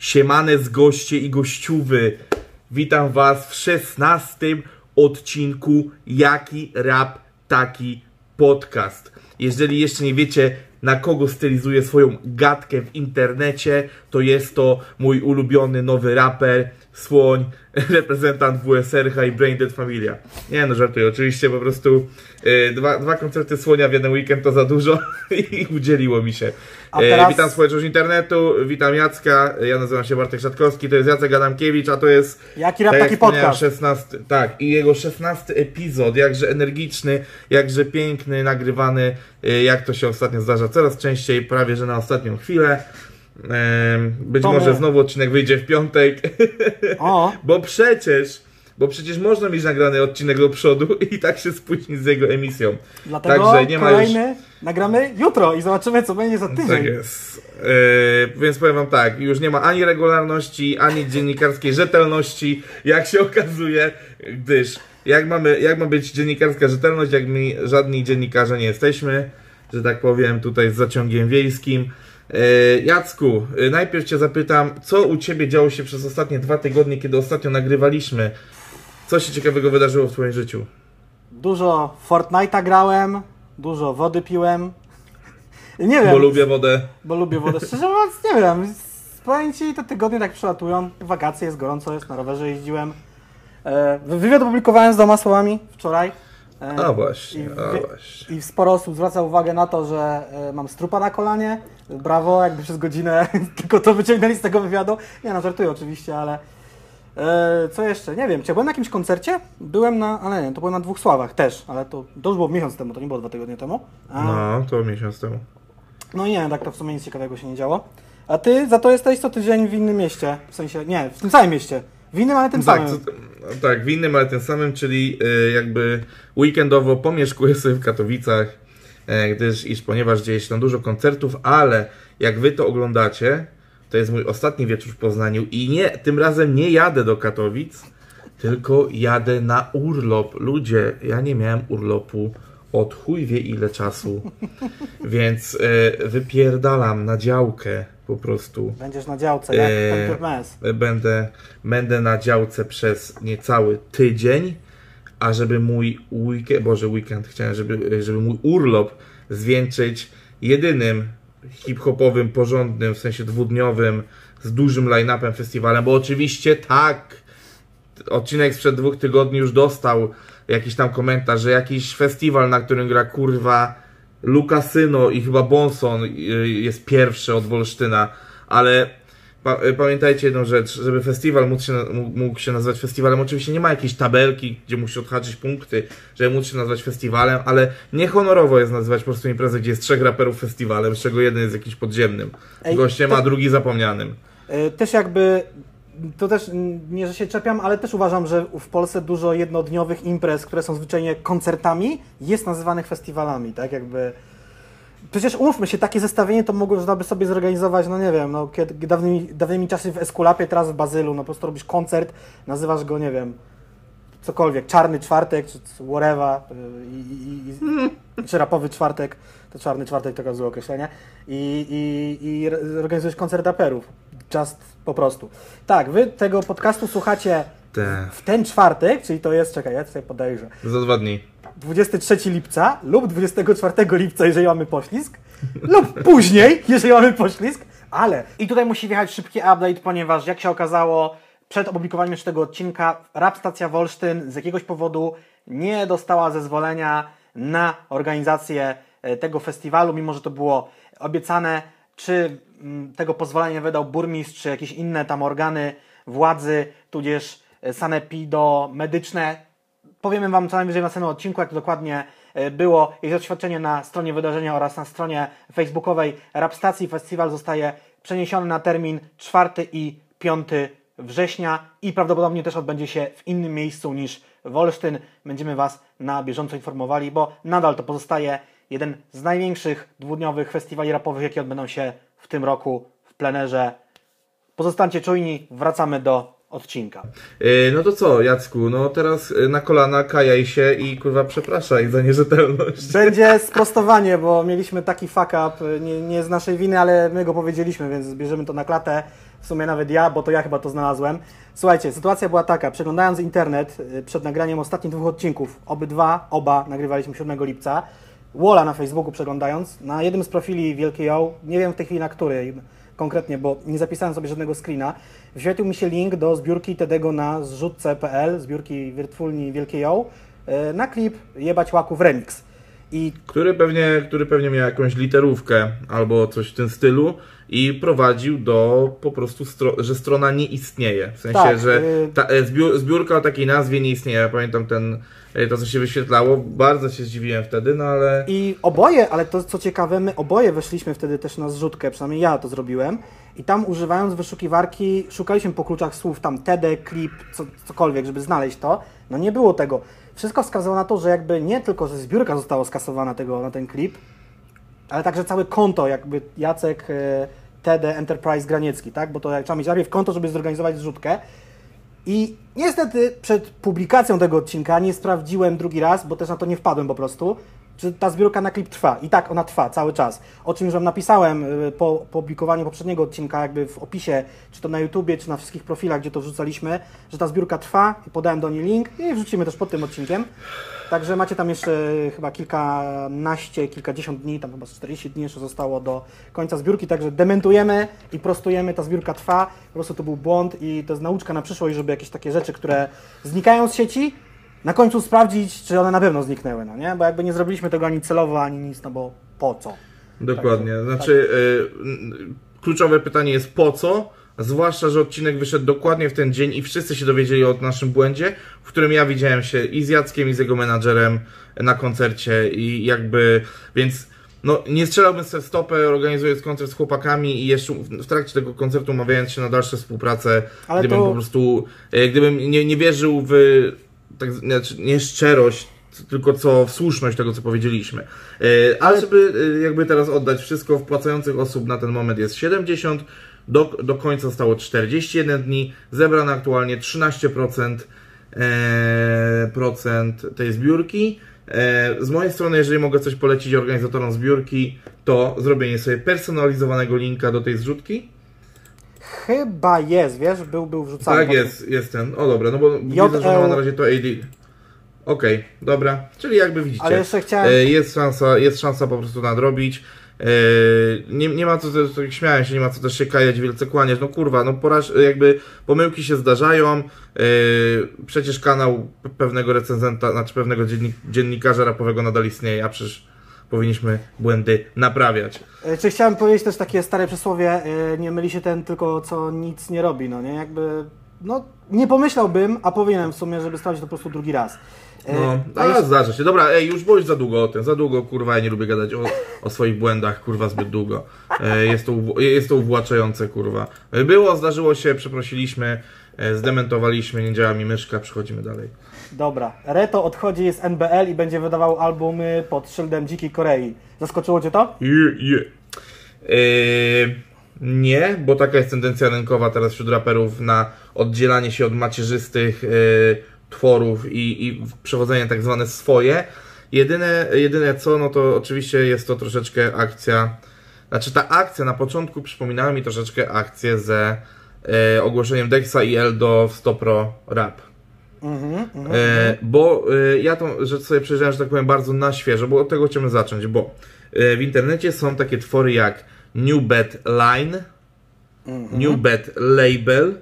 Siemane z goście i gościuwy. Witam was w szesnastym odcinku Jaki Rap Taki Podcast. Jeżeli jeszcze nie wiecie na kogo stylizuję swoją gadkę w internecie, to jest to mój ulubiony nowy raper, Słoń, reprezentant WSRH i Braindead Familia. Nie no, żartuję, oczywiście po prostu e, dwa, dwa koncerty Słonia w jeden weekend to za dużo i udzieliło mi się. E, teraz- Witam społeczność internetu, witam Jacka, ja nazywam się Bartek Szatkowski, to jest Jacek Adamkiewicz, a to jest... Jaki rap, tak taki podcast. 16, tak, i jego 16 epizod, jakże energiczny, jakże piękny, nagrywany, y, jak to się ostatnio zdarza coraz częściej, prawie że na ostatnią chwilę. Być To może znowu odcinek wyjdzie w piątek, O, bo przecież, bo przecież można mieć nagrany odcinek do przodu i tak się spóźnić z jego emisją. dlatego Także nie ma już kolejny nagramy jutro i zobaczymy, co będzie za tydzień. tak jest. E, więc powiem wam tak, już nie ma ani regularności, ani dziennikarskiej rzetelności, jak się okazuje, gdyż jak, mamy, jak ma być dziennikarska rzetelność, jak my żadni dziennikarze nie jesteśmy, że tak powiem, tutaj z zaciągiem wiejskim. E, Jacku, e, najpierw cię zapytam, co u ciebie działo się przez ostatnie dwa tygodnie, kiedy ostatnio nagrywaliśmy? Co się ciekawego wydarzyło w twoim życiu? Dużo Fortnite'a grałem, dużo wody piłem. Nie wiem, Bo lubię wodę. bo lubię wodę. Szczerze mówiąc, nie wiem. Powiem ci, te tygodnie tak przelatują. Wakacje, jest gorąco, jest na rowerze jeździłem. E, wywiad opublikowałem z doma słowami wczoraj. E, A właśnie, i a właśnie. I sporo osób zwraca uwagę na to, że e, mam strupa na kolanie. Brawo, jakby przez godzinę tylko to wyciągnęli z tego wywiadu. Nie no, żartuję oczywiście, ale e, co jeszcze? Nie wiem, czy ja byłem na jakimś koncercie? Byłem na, ale nie, to byłem na dwóch sławach też, ale to, to już było miesiąc temu, to nie było dwa tygodnie temu. A, no. No, to miesiąc temu. no i nie, tak to w sumie nic ciekawego się nie działo. A ty za to jesteś co tydzień w innym mieście, w sensie, nie, w tym samym mieście. W innym, ale tym Tak, samym. tak, w innym, ale tym samym, czyli y, jakby weekendowo pomieszkuję sobie w Katowicach, e, gdyż iż ponieważ dzieje się tam dużo koncertów, ale jak wy to oglądacie, to jest mój ostatni wieczór w Poznaniu i nie, tym razem nie jadę do Katowic, tylko jadę na urlop. Ludzie, ja nie miałem urlopu od chuj wie ile czasu, więc e, wypierdalam na działkę po prostu. Będziesz na działce, jak pan Turmes. Będę, będę na działce przez niecały tydzień, a żeby mój weekend, boże weekend, chciałem, żeby, żeby mój urlop zwieńczyć jedynym hip-hopowym, porządnym, w sensie dwudniowym, z dużym line-upem festiwalem, bo oczywiście tak, odcinek sprzed dwóch tygodni już dostał jakiś tam komentarz, że jakiś festiwal, na którym gra kurwa Lukasyno i chyba Bonson y, jest pierwszy od Wolsztyna, ale pa, y, pamiętajcie jedną rzecz, żeby festiwal mógł się, mógł, się nazywać festiwalem, oczywiście nie ma jakiejś tabelki, gdzie musi odhaczyć punkty, żeby móc się nazwać festiwalem, ale niehonorowo jest nazywać po prostu imprezę, gdzie jest trzech raperów festiwalem, z czego jeden jest jakiś podziemnym Ej, gościem, to- a drugi zapomnianym. Y, Też jakby, to też nie, że się czepiam, ale też uważam, że w Polsce dużo jednodniowych imprez, które są zwyczajnie koncertami, jest nazywanych festiwalami, tak? Jakby... Przecież umówmy się, takie zestawienie to można by sobie zorganizować, no nie wiem, no kiedy, dawnymi, dawnymi czasy w Eskulapie, teraz w Bazylu, no po prostu robisz koncert, nazywasz go, nie wiem, cokolwiek, Czarny Czwartek, czy whatever, y, i, i, i, czy rapowy czwartek, to Czarny Czwartek to złe określenie, i, i, i organizujesz koncert raperów, just po prostu. Tak, wy tego podcastu słuchacie Te, w ten czwartek, czyli to jest, czekaj, ja tutaj podejrzę, za dwa dni. 23 lipca lub 24 lipca, jeżeli mamy poślizg, lub później, jeżeli mamy poślizg, ale i tutaj musi wjechać szybki update, ponieważ jak się okazało, przed opublikowaniem jeszcze tego odcinka Rap Stacja Wolsztyn z jakiegoś powodu nie dostała zezwolenia na organizację e, tego festiwalu, mimo że to było obiecane, czy tego pozwolenia wydał burmistrz, czy jakieś inne tam organy władzy, tudzież e, sanepido medyczne, Powiemy Wam co najwyżej w następnym odcinku, jak to dokładnie e, było. Jest oświadczenie na stronie wydarzenia oraz na stronie facebookowej Rap Stacji. Festiwal zostaje przeniesiony na termin 4 i 5 września i prawdopodobnie też odbędzie się w innym miejscu niż Wolsztyn. Będziemy Was na bieżąco informowali, bo nadal to pozostaje jeden z największych dwudniowych festiwali rapowych, jakie odbędą się w tym roku w plenerze. Pozostańcie czujni, wracamy do odcinka. Yy, no to co, Jacku, no teraz yy, na kolana kajaj się i kurwa przepraszaj za nierzetelność. Będzie sprostowanie, bo mieliśmy taki fuck up, nie, nie z naszej winy, ale my go powiedzieliśmy, więc bierzemy to na klatę. W sumie nawet ja, bo to ja chyba to znalazłem. Słuchajcie, sytuacja była taka, przeglądając internet przed nagraniem ostatnich dwóch odcinków, obydwa, oba nagrywaliśmy 7 lipca, Wola na Facebooku przeglądając, na jednym z profili Wielkiej O, nie wiem w tej chwili na której konkretnie, bo nie zapisałem sobie żadnego screena, wyświetlił mi się link do zbiórki Tedego na zrzutce.pl, zbiórki Wirtwulni Wielkiej O, y, na klip Jebać Łaków Remix. I Który pewnie, który pewnie miał jakąś literówkę albo coś w tym stylu i prowadził do po prostu, stro, że strona nie istnieje. W sensie, Tak, że y- ta, e, zbiór, zbiórka o takiej nazwie nie istnieje. Ja pamiętam ten, e, to co się wyświetlało, bardzo się zdziwiłem wtedy, no ale... I oboje, ale to co ciekawe, my oboje weszliśmy wtedy też na zrzutkę, przynajmniej ja to zrobiłem. I tam używając wyszukiwarki, szukaliśmy po kluczach słów tam TD, klip, co, cokolwiek, żeby znaleźć to. No nie było tego. Wszystko wskazywało na to, że jakby nie tylko, że zbiórka została skasowana tego, na ten klip, ale także całe konto, jakby Jacek e, TD Enterprise Graniecki, tak? Bo to jak trzeba mieć najpierw konto, żeby zorganizować zrzutkę. I niestety przed publikacją tego odcinka nie sprawdziłem drugi raz, bo też na to nie wpadłem po prostu, czy ta zbiórka na klip trwa. I tak ona trwa cały czas. O czym już Wam napisałem y, po publikowaniu poprzedniego odcinka, jakby w opisie, czy to na YouTubie, czy na wszystkich profilach, gdzie to wrzucaliśmy, że ta zbiórka trwa i podałem do niej link i wrzucimy też pod tym odcinkiem. Także macie tam jeszcze chyba kilkanaście, kilkadziesiąt dni, tam chyba z 40 dni jeszcze zostało do końca zbiórki, także dementujemy i prostujemy, ta zbiórka trwa, po prostu to był błąd i to jest nauczka na przyszłość, żeby jakieś takie rzeczy, które znikają z sieci, na końcu sprawdzić, czy one na pewno zniknęły, no nie? Bo jakby nie zrobiliśmy tego ani celowo, ani nic, no bo po co? Dokładnie. Tak, Znaczy, y, n- kluczowe pytanie jest po co? Zwłaszcza, że odcinek wyszedł dokładnie w ten dzień i wszyscy się dowiedzieli o naszym błędzie, w którym ja widziałem się i z Jackiem, i z jego menadżerem na koncercie i jakby, więc no nie strzelałbym sobie stopę organizując koncert z chłopakami i jeszcze w trakcie tego koncertu umawiając się na dalsze współpracę, Ale gdybym to- po prostu, e, gdybym nie, nie wierzył w tak, znaczy nie szczerość, tylko co w słuszność tego, co powiedzieliśmy. E, Ale żeby e, jakby teraz oddać wszystko, wpłacających osób na ten moment jest 70, do, do końca zostało 41 dni, zebrane aktualnie 13% e, procent tej zbiórki. E, z mojej strony, jeżeli mogę coś polecić organizatorom zbiórki, to zrobienie sobie personalizowanego linka do tej zrzutki. Chyba jest, wiesz, był, był wrzucany. Tak, potem. jest, jest ten. O dobra, no bo JL. widzę, że ma na razie to AD. Okej, dobra. Czyli jakby widzicie, Ale jeszcze chciałem- e, jest, szansa, jest szansa po prostu nadrobić. E, Nie, nie ma co, tak śmiałem się, nie ma co też się kajać, wielce kłaniać. No kurwa, no poraż, jakby pomyłki się zdarzają. E, Przecież kanał pe- pewnego recenzenta, znaczy pewnego dziennik, dziennikarza rapowego nadal istnieje, a przecież powinniśmy błędy naprawiać. E, Czy chciałem powiedzieć też takie stare przysłowie, e, nie myli się ten tylko, co nic nie robi, no nie? Jakby, no, nie pomyślałbym, a powinienem w sumie, żeby sprawdzić to po prostu drugi raz. E, No, a ale jeszcze- zdarza się. Dobra, ej, już bądź za długo o tym, za długo, kurwa, ja nie lubię gadać o, o swoich błędach, kurwa, zbyt długo. E, jest, to, jest to uwłaczające, kurwa. E, Było, zdarzyło się, przeprosiliśmy, e, zdementowaliśmy, nie działa mi myszka, przechodzimy dalej. Dobra, Reto odchodzi z NBL i będzie wydawał albumy pod szyldem Dzikiej Korei. Zaskoczyło Cię to? Je, je. E, nie, bo taka jest tendencja rynkowa teraz wśród raperów na oddzielanie się od macierzystych e, tworów i, i przewodzenie tak zwane swoje. Jedyne, jedyne co, no to oczywiście jest to troszeczkę akcja. Znaczy ta akcja na początku przypominała mi troszeczkę akcję ze e, ogłoszeniem Dexa i Eldo w Stopro Rap. Mhm, mhm. E, bo e, ja tą rzecz sobie przejrzałem, że tak powiem, bardzo na świeżo, bo od tego chcemy zacząć, bo e, w internecie są takie twory jak New Bet Line, New Bet Label,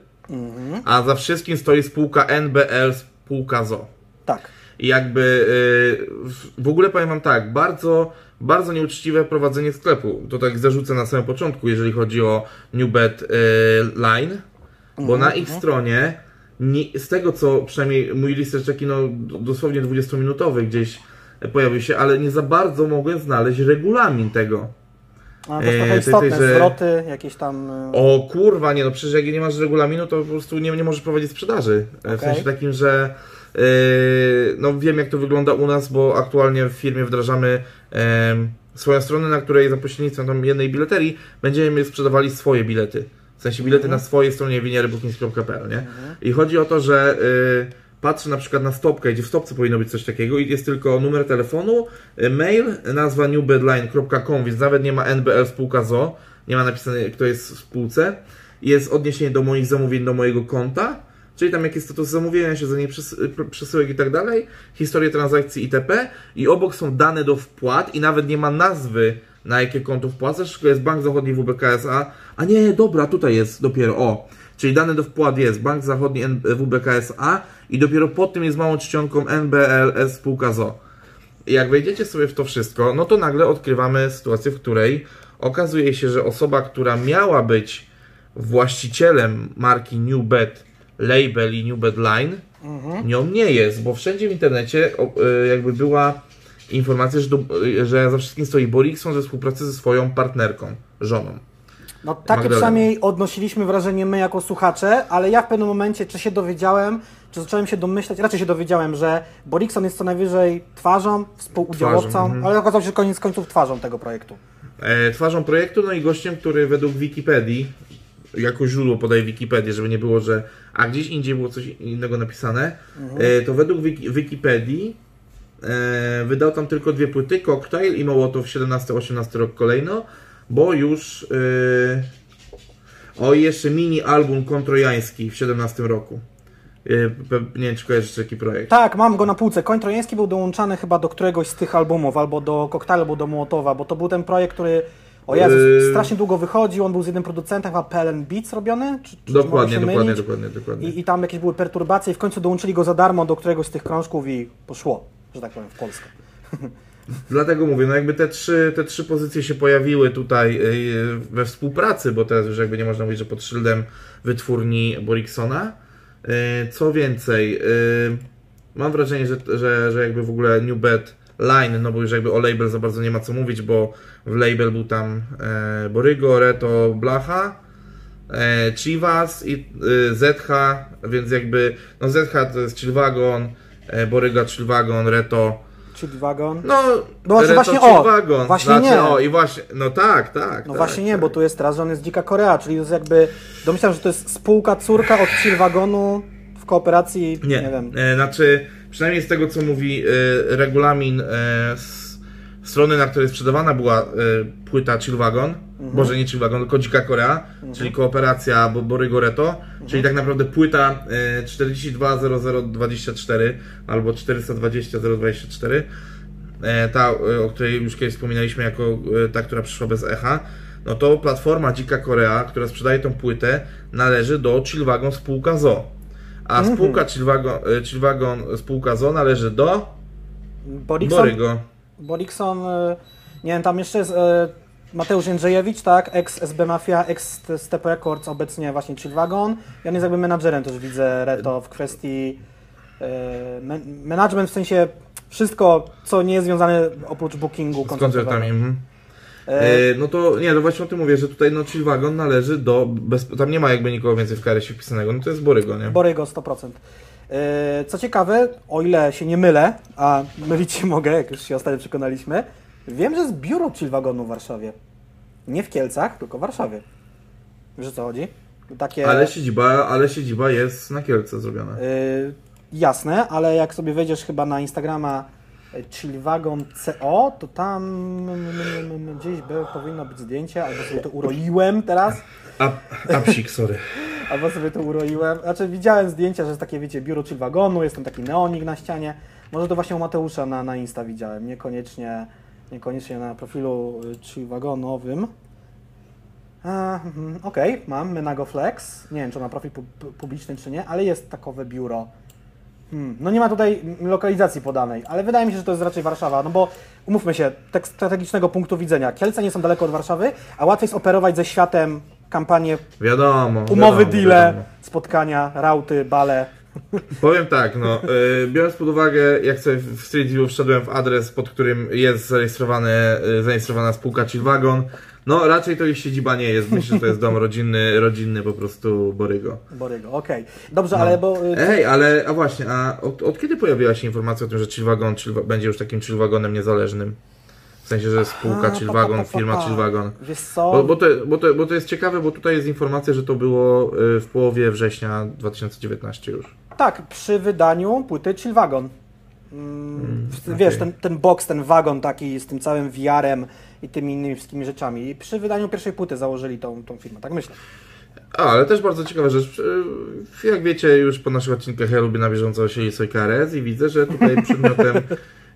a za wszystkim stoi spółka NBL, spółka ZO. Tak. I jakby y, w- ogóle powiem wam tak, bardzo, bardzo nieuczciwe prowadzenie sklepu. To tak zarzucę na samym początku, jeżeli chodzi o NewBet y, Line, bo na ich stronie, nie, z tego co przynajmniej mój list taki no dosłownie 20-minutowy gdzieś pojawił się, ale nie za bardzo mogłem znaleźć regulamin tego. A to jest E, trochę tej- istotne, tej, że- zwroty, jakieś tam... O kurwa, nie no przecież jak nie masz regulaminu, to po prostu nie, nie możesz prowadzić sprzedaży. E, W sensie takim, że yy, no wiem jak to wygląda u nas, bo aktualnie w firmie wdrażamy em, swoją stronę, na której za pośrednictwem tam jednej bileterii będziemy sprzedawali swoje bilety. W sensie bilety na swojej stronie winierybookings.pl, nie? I chodzi o to, że y, patrzę na przykład na stopkę, gdzie w stopce powinno być coś takiego i jest tylko numer telefonu, y, mail, nazwa newbedline.com, więc nawet nie ma NBL spółka ZO, nie ma napisane kto jest w spółce. Jest odniesienie do moich zamówień, do mojego konta, czyli tam jaki jest status zamówienia, śledzenie przes przesyłek i tak dalej, historię transakcji itp. I obok są dane do wpłat i nawet nie ma nazwy na jakie konto wpłacasz, tylko jest Bank Zachodni WBKSA, a nie, dobra, tutaj jest dopiero, o, czyli dane do wpłat jest Bank Zachodni WBKSA i dopiero pod tym jest małą czcionką NBLS spółka ZO. I jak wejdziecie sobie w to wszystko, no to nagle odkrywamy sytuację, w której okazuje się, że osoba, która miała być właścicielem marki Newbet Label i Newbet Line, nią nie jest, bo wszędzie w internecie y, jakby była informacja, że, do, y, że za wszystkim stoi Borikson ze współpracy ze swoją partnerką, żoną. No takie Magdalena. przynajmniej odnosiliśmy wrażenie my jako słuchacze, ale ja w pewnym momencie, czy się dowiedziałem, czy zacząłem się domyślać, raczej się dowiedziałem, że Borikson jest co najwyżej twarzą, współudziałowcą, Twarzą, mhm. ale okazało się, koniec końców twarzą tego projektu. E, twarzą projektu, no i gościem, który według Wikipedii, jako źródło podaje Wikipedię, żeby nie było, że a gdzieś indziej było coś innego napisane, e, to według Wiki, Wikipedii e, wydał tam tylko dwie płyty, Cocktail i Mołotow 17-18 rok kolejno, bo już e, o i jeszcze mini album kontrojański w 17 roku. Pe- nie wiem, czy kojarzysz taki projekt. Tak, mam go na półce. Koń Trojański był dołączany chyba do któregoś z tych albumów, albo do Koktajlu, albo do Mołotowa, bo to był ten projekt, który o Jezus, Yy. strasznie długo wychodził, on był z jednym producentem, chyba PLN Beats robiony? Czy, czy Dokładnie, dokładnie, dokładnie, dokładnie. I, I tam jakieś były perturbacje i w końcu dołączyli go za darmo do któregoś z tych krążków i poszło, że tak powiem, w Polskę. Dlatego mówię, no jakby te trzy, te trzy pozycje się pojawiły tutaj yy, we współpracy, bo teraz już jakby nie można mówić, że pod szyldem wytwórni Boriksona. Yy, Co więcej, yy, mam wrażenie, że, że, że jakby w ogóle New Bad Line, no bo już jakby o label za bardzo nie ma co mówić, bo w label był tam e, Borygo, Reto, Blacha, e, Chivas i ZH, więc jakby, no ZH to jest Chillwagon, e, Boryga Chillwagon, Reto, Czyli wagon. no, No właśnie, Chill o, Wagon. właśnie znaczy, nie. O, i właśnie, no tak, tak. No tak, właśnie nie, tak. bo tu jest teraz, że on jest Dzika Korea, czyli to jest jakby, domyślam, że to jest spółka, córka od Chill Wagonu w kooperacji, nie, Nie, wiem, E, znaczy, przynajmniej z tego co mówi e, regulamin e, z strony, na której sprzedawana była e, płyta Chillwagon, Mhm. Boże nie Chillwagon, tylko Dzika Korea, czyli kooperacja Bo- Borygo Reto, czyli tak naprawdę płyta e, 420024 albo 420.024, e, ta, e, o której już kiedyś wspominaliśmy jako e, ta, która przyszła bez echa, no to platforma Dzika Korea, która sprzedaje tą płytę, należy do Chillwagon spółka ZO. A spółka Chillwagon, e, Chillwagon spółka ZO należy do Borikson, Borygo. Borikson, nie wiem, tam jeszcze jest Mateusz Jędrzejewicz, tak, ex-SB Mafia, ex-Step Records, obecnie właśnie Chill Wagon. I on jest jakby menadżerem też widzę Reto w kwestii y, men- management, w sensie wszystko, co nie jest związane oprócz bookingu Z koncertami. Mhm. E, E, no to nie, no właśnie o tym mówię, że tutaj no Chillwagon należy do, bez, tam nie ma jakby nikogo więcej w karesie wpisanego, no to jest Borygo, nie? Borygo 100%. E, Co ciekawe, o ile się nie mylę, a mylić się mogę, jak już się ostatnio przekonaliśmy, wiem, że jest biuro Chill Wagonu w Warszawie. Nie w Kielcach, tylko w Warszawie. Wiesz o co chodzi? Takie... Ale siedziba, ale siedziba jest na Kielce zrobiona. Y, jasne, ale jak sobie wejdziesz chyba na Instagrama y, Chillwagon CO, to tam gdzieś by, powinno być zdjęcie, albo sobie to uroiłem teraz, A, a psik, sorry. albo sobie to uroiłem. Znaczy widziałem zdjęcia, że jest takie, wiecie, biuro Chillwagonu, jest tam taki neonik na ścianie. Może to właśnie u Mateusza na, na Insta widziałem, niekoniecznie, niekoniecznie na profilu y, Chillwagonowym. A, mhm, Okej, mam Menago Flex. Nie wiem, czy ma profil pu- pu- publiczny, czy nie, ale jest takowe biuro. Hmm. No nie ma tutaj lokalizacji podanej, ale wydaje mi się, że to jest raczej Warszawa, no bo umówmy się, tak z strategicznego punktu widzenia, Kielce nie są daleko od Warszawy, a łatwiej jest operować ze światem kampanię, Wiadomo. umowy, wiadomo, deale, wiadomo. spotkania, rauty, bale. Powiem tak, no, y, biorąc pod uwagę, jak sobie w Street View wszedłem w adres, pod którym jest zarejestrowane, y, zarejestrowana spółka Chillwagon, no raczej to ich siedziba nie jest, myślę, że to jest dom rodzinny, rodzinny po prostu Borygo. Borygo, okej. Dobrze, ale bo... y, Ej, ale, a właśnie, a od, od kiedy pojawiła się informacja o tym, że Chillwagon Chillwa, będzie już takim Chillwagonem niezależnym? W sensie, że spółka Chillwagon, pa, pa, pa, firma. Chillwagon. Wiesz co? Bo, bo, to, bo, to, bo to jest ciekawe, bo tutaj jest informacja, że to było y, w połowie września 2019 już. Tak, przy wydaniu płyty Chill Wagon. Mm, w- Wiesz, okej. ten, ten box, ten wagon taki z tym całym VR-em i tymi innymi wszystkimi rzeczami. I przy wydaniu pierwszej płyty założyli tą, tą firmę, tak myślę. A, ale też bardzo ciekawa rzecz. Jak wiecie, już po naszych odcinkach ja lubię na bieżąco sobie KRS i widzę, że tutaj przedmiotem,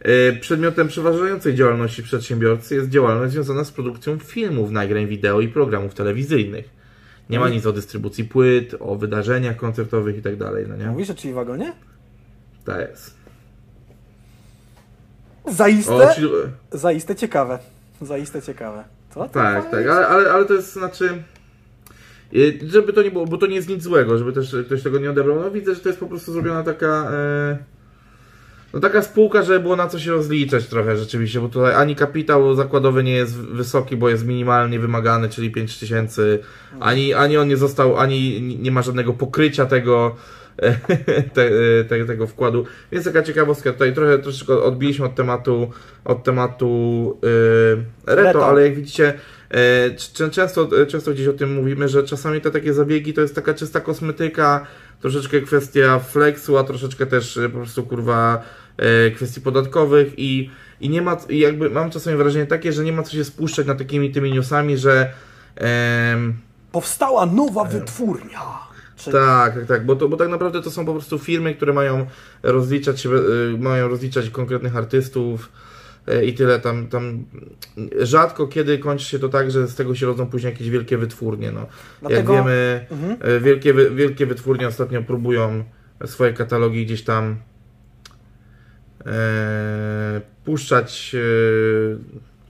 y, przedmiotem przeważającej działalności przedsiębiorcy jest działalność związana z produkcją filmów, nagrań wideo i programów telewizyjnych. Nie ma nic o dystrybucji płyt, o wydarzeniach koncertowych i tak dalej, no nie? Mówisz o Chill Wagonie? To jest. Zaiste, O, czyli, zaiste ciekawe. Zaiste ciekawe. Co? tak, tak, ale, ale, ale to jest znaczy. Żeby to nie było, bo to nie jest nic złego, żeby też ktoś tego nie odebrał. No widzę, że to jest po prostu zrobiona taka. e, No taka spółka, żeby było na co się rozliczać trochę rzeczywiście, bo tutaj ani kapitał zakładowy nie jest wysoki, bo jest minimalnie wymagany, czyli 5 tysięcy, ani, ani on nie został, ani nie ma żadnego pokrycia tego, te, te, tego wkładu. Więc taka ciekawostka, tutaj trochę troszeczkę odbiliśmy od tematu, od tematu yy, reto, Reto. ale jak widzicie, c- często, często gdzieś o tym mówimy, że czasami te takie zabiegi to jest taka czysta kosmetyka, troszeczkę kwestia flexu, a troszeczkę też e, po prostu kurwa kwestii podatkowych i, i nie ma, i jakby mam czasami wrażenie takie, że nie ma co się spuszczać na takimi tymi newsami, że em, Powstała nowa wytwórnia. Czy... tak, tak, tak, bo, to, bo tak naprawdę to są po prostu firmy, które mają rozliczać się, y, mają rozliczać konkretnych artystów i tyle. Tam, tam rzadko kiedy kończy się to tak, że z tego się rodzą później jakieś wielkie wytwórnie. No. Dlatego- Jak wiemy, Mhm. wielkie, wielkie wytwórnie ostatnio próbują swoje katalogi gdzieś tam e, puszczać e,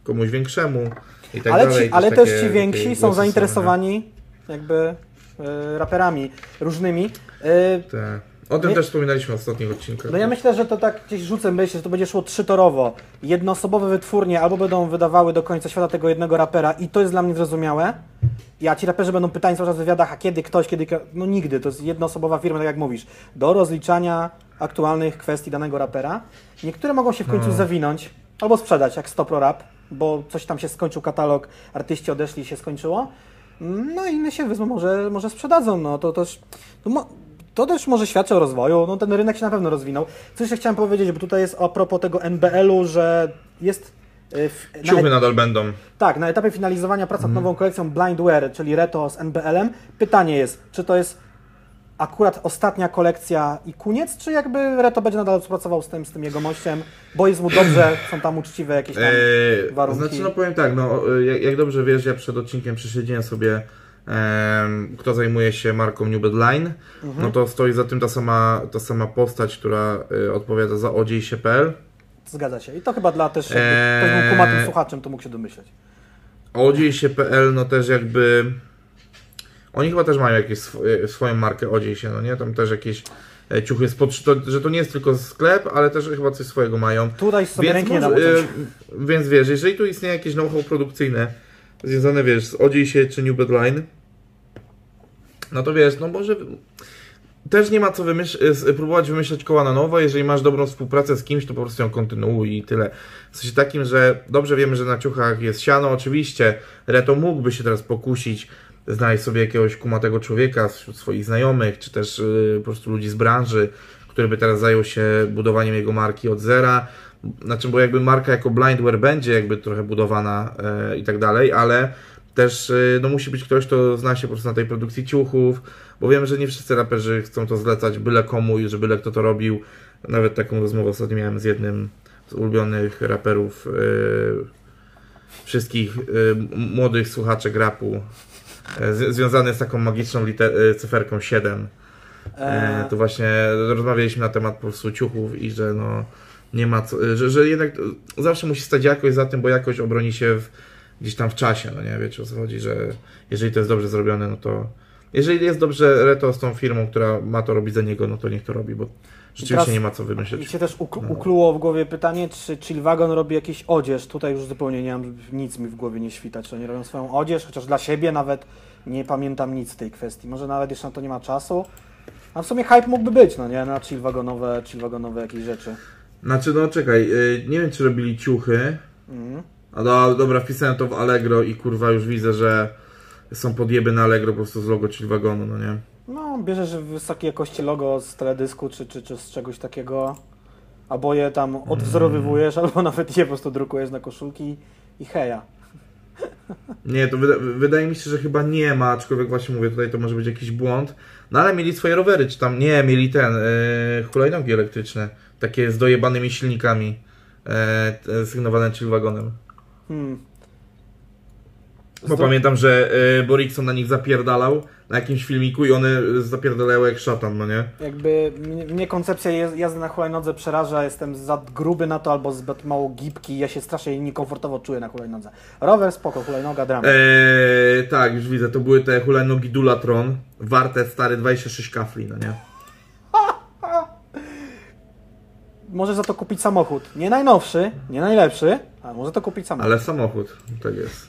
komuś większemu i tak ale dalej. ci, ale też takie- ci więksi są zainteresowani jakby e, raperami różnymi. E, Tak. O tym Nie- też wspominaliśmy w ostatnich odcinkach. No ja myślę, że to tak gdzieś rzucę myśl, że to będzie szło trzytorowo. Jednoosobowe wytwórnie albo będą wydawały do końca świata tego jednego rapera i to jest dla mnie zrozumiałe. Ja ci raperzy będą pytani cały czas w wywiadach, a kiedy ktoś, kiedy... No nigdy, to jest jednoosobowa firma, tak jak mówisz, do rozliczania aktualnych kwestii danego rapera. Niektóre mogą się w końcu No. zawinąć albo sprzedać, jak Stopro Rap, bo coś tam się skończył katalog, artyści odeszli i się skończyło. No i inne się wezmą, może, może sprzedadzą, no to też... Mo- to też może świadczy o rozwoju, no ten rynek się na pewno rozwinął. Co jeszcze chciałem powiedzieć, bo tutaj jest a propos tego NBL-u, że jest... y, W, na Ciuchy nadal będą. tak, na etapie finalizowania prac nad nową kolekcją Blindware, czyli Reto z NBL-em. Pytanie jest, czy to jest akurat ostatnia kolekcja i koniec, czy jakby Reto będzie nadal współpracował z tym, z tym jego mościem, bo jest mu dobrze, są tam uczciwe jakieś tam Eee, warunki. Znaczy, no powiem tak, no, jak, jak dobrze wiesz, ja przed odcinkiem przesiedziałem sobie, kto zajmuje się marką New Bedline, Mhm. no to stoi za tym ta sama, ta sama postać, która e, odpowiada za odziejsie.pl. Zgadza się. I to chyba dla też, Eee. kumatym słuchaczem, to mógł się domyśleć. Odziejsie.pl, no też jakby... Oni chyba też mają jakieś sw- e, swoją markę Odziejsie, no nie? Tam też jakieś e, ciuchy spod... To, że to nie jest tylko sklep, ale też chyba coś swojego mają. Tutaj sobie Więc, ręki nie może, e, więc wiesz, jeżeli tu istnieje jakieś know-how produkcyjne związane, wiesz, z Odziejsie czy New Bedline, no to wiesz, no może też nie ma co wymyśl- s- próbować wymyślać koła na nowo, jeżeli masz dobrą współpracę z kimś, to po prostu ją kontynuuj i tyle. W sensie takim, że dobrze wiemy, że na ciuchach jest siano, oczywiście, Reto mógłby się teraz pokusić, znaleźć sobie jakiegoś kumatego człowieka wśród swoich znajomych, czy też y, po prostu ludzi z branży, który by teraz zajął się budowaniem jego marki od zera. Znaczy, bo jakby marka jako Blindware będzie jakby trochę budowana e, i tak dalej, ale też y, no, musi być ktoś, kto zna się po prostu na tej produkcji ciuchów, bo wiem, że nie wszyscy raperzy chcą to zlecać byle komu i że byle kto to robił. Nawet taką rozmowę ostatnio miałem z jednym z ulubionych raperów y, wszystkich m- młodych słuchaczek rapu, y, z, związany z taką magiczną liter- cyferką 7. E, Eee, to właśnie rozmawialiśmy na temat po prostu ciuchów i że no nie ma co, że, że jednak zawsze musi stać jakość za tym, bo jakość obroni się w, gdzieś tam w czasie, no nie, wiecie o co chodzi, że jeżeli to jest dobrze zrobione, no to jeżeli jest dobrze Reto z tą firmą, która ma to robić za niego, no to niech to robi, bo rzeczywiście teraz- nie ma co I wymyśleć. się też No. ukluło w głowie pytanie, czy Chillwagon robi jakiś odzież. Tutaj już zupełnie nie mam, nic mi w głowie nie świta, czy oni robią swoją odzież, chociaż dla siebie nawet nie pamiętam nic w tej kwestii. Może nawet jeszcze na to nie ma czasu. A w sumie hype mógłby być, no nie? Na chillwagonowe, chillwagonowe jakieś rzeczy. Znaczy, no czekaj, y, nie wiem czy robili ciuchy, Mhm. A do, dobra, wpisałem to w Allegro i kurwa już widzę, że są podjeby na Allegro po prostu z logo chill wagonu, no nie? No, bierzesz wysokiej jakości logo z teledysku czy, czy, czy z czegoś takiego, albo je tam odwzorowywujesz, albo nawet je po prostu drukujesz na koszulki i heja. Nie, to wyda wydaje mi się, że chyba nie ma, aczkolwiek właśnie mówię, tutaj to może być jakiś błąd. No ale mieli swoje rowery, czy tam nie, mieli ten, yy, hulajnogi elektryczne, takie z dojebanymi silnikami, yy, sygnowane chill wagonem. Hmm. Bo pamiętam, że yy, Borikson na nich zapierdalał na jakimś filmiku i one zapierdalały jak szatan, no nie? Jakby mnie, koncepcja jaz- jazdy na hulajnodze przeraża, jestem za gruby na to albo zbyt mało gibki, ja się strasznie niekomfortowo czuję na hulajnodze. Rower spoko, hulajnoga drama. Eee, tak, już widzę, to były te hulajnogi Dulatron, warte stary 26 kafli, no nie? Może za to kupić samochód. Nie najnowszy, nie najlepszy, ale może to kupić samochód. Ale samochód, tak jest.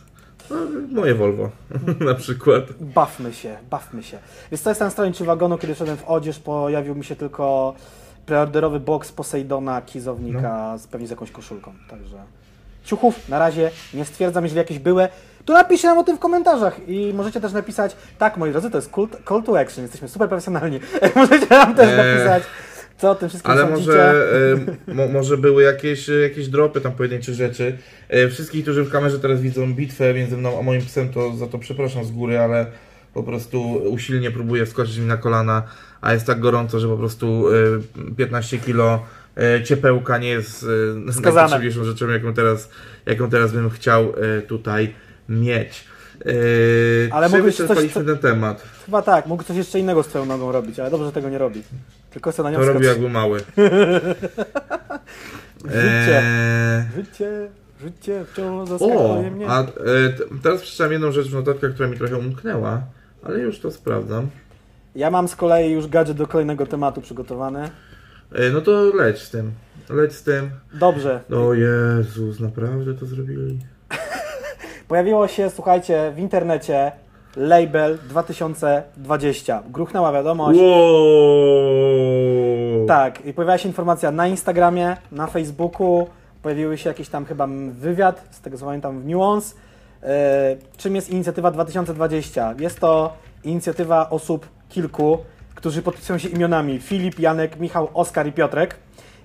No, moje Volvo, na przykład. Bawmy się, bawmy się. Więc to jest ten stronie czy wagonu, kiedy szedłem w odzież, pojawił mi się tylko preorderowy box Poseidona, kizownika, No. z, pewnie z jakąś koszulką. Także ciuchów na razie nie stwierdzam, jeżeli jakieś były, to napiszcie nam o tym w komentarzach i możecie też napisać, tak moi drodzy, to jest call, call to action, jesteśmy super profesjonalni. możecie nam też Eee, napisać, co o tym wszystkim Ale sądzicie. może, mo, może były jakieś, e, jakieś dropy, tam pojedyncze rzeczy. E, wszystkich, którzy w kamerze teraz widzą bitwę między mną a moim psem, to za to przepraszam z góry, ale po prostu usilnie próbuję wskoczyć mi na kolana, a jest tak gorąco, że po prostu e, 15 kilo ciepełka nie jest najpotrzebniejszą rzeczą, jaką teraz, jaką teraz bym chciał tutaj mieć. E, Ale czy wyczerpaliśmy ten temat? Chyba tak, mógł coś jeszcze innego z twoją nogą robić, ale dobrze że tego nie robi. Tylko co na nią To robi jakby mały. Życie. Eee, Życie, życie wciąż O, zaskakuje mnie. a e, teraz przeczytałem jedną rzecz w notatkach, która mi trochę umknęła, ale już to sprawdzam. Ja mam z kolei już gadżet do kolejnego tematu przygotowany. E, no to leć z tym. Leć z tym. Dobrze. O Jezus, naprawdę to zrobili? Pojawiło się, słuchajcie, w internecie label 2020. Gruchnęła wiadomość. Wow! Tak, i pojawiła się informacja na Instagramie, na Facebooku, pojawiły się jakiś tam chyba wywiad, z tego co pamiętam, w Nuance. E, czym jest inicjatywa 2020? Jest to inicjatywa osób kilku, którzy podpisują się imionami Filip, Janek, Michał, Oskar i Piotrek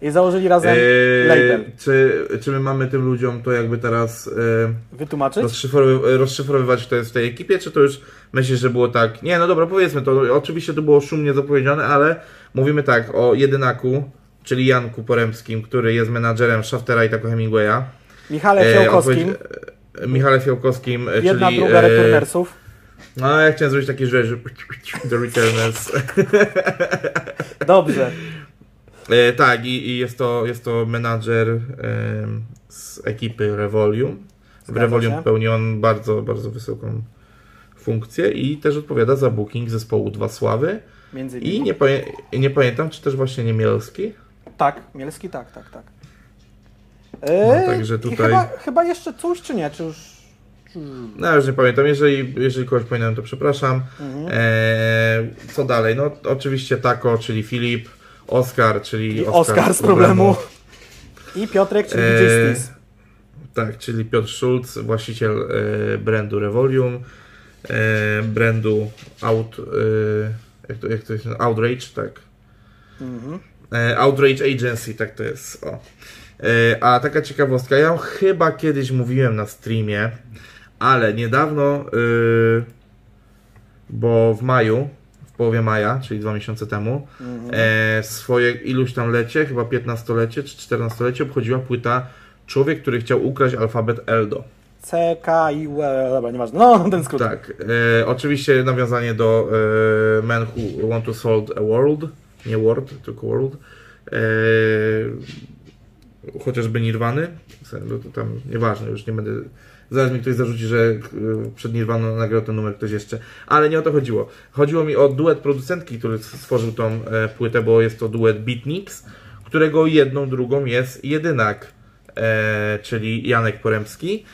i założyli razem Eee, label. czy, czy my mamy tym ludziom to jakby teraz e, Wytłumaczyć? rozszyfrowy, rozszyfrowywać, kto jest w tej ekipie, czy to już myślisz, że było tak? Nie, no dobra, powiedzmy to. Oczywiście to było szumnie zapowiedziane, ale mówimy tak o jedynaku, czyli Janku Poremskim, który jest menadżerem Shaftera i Taco Hemingwaya. Michale E, Fiałkowskim, e, Michale Fiałkowskim, e, jedna, czyli... druga e, Returnersów. No, ja chciałem zrobić takie rzeczy, The Returners. Dobrze. E, tak, i, i jest, to, jest to menadżer em, z ekipy Revolium. W Revolium pełni on bardzo, bardzo wysoką funkcję i też odpowiada za booking zespołu Dwa Sławy. Między I innymi. nie, pamię- i nie pamiętam, czy też właśnie Niemielski. Tak, Mielski, tak, tak, tak. No, Eee, także i tutaj- Chyba, chyba jeszcze coś, czy nie? Czy już... No, już nie pamiętam. Jeżeli, jeżeli kogoś pamiętam, to przepraszam. Mhm. E, co dalej? No, oczywiście Tako, czyli Filip. Oskar, czyli I Oskar z problemu. I Piotrek, czyli Stis. Tak, czyli Piotr Schulz, właściciel e, brandu Revolium, e, brandu Out, e, jak, to, jak to jest? Outrage, tak. Mhm. E, Outrage Agency, tak to jest. O. E, a taka ciekawostka, ja chyba kiedyś mówiłem na streamie, ale niedawno, e, bo w maju, połowie maja, czyli dwa miesiące temu, Mhm. e, swoje iluś tam lecie, chyba 15-lecie czy 14-lecie obchodziła płyta Człowiek, który chciał ukraść alfabet Eldo. C, K, I, U, E, dobra, nieważne. No, ten skrót. Tak, e, oczywiście nawiązanie do e, Men Who Want to Solve a World, nie World, tylko World. E, chociażby Nirwany, no tam nieważne, już nie będę. Zaraz mi ktoś zarzuci, że e, przed Nirwaną nagrał ten numer ktoś jeszcze, ale nie o to chodziło. Chodziło mi o duet producentki, który stworzył tą e, płytę, bo jest to duet Beatniks, którego jedną, drugą jest jedynak, e, czyli Janek Poremski.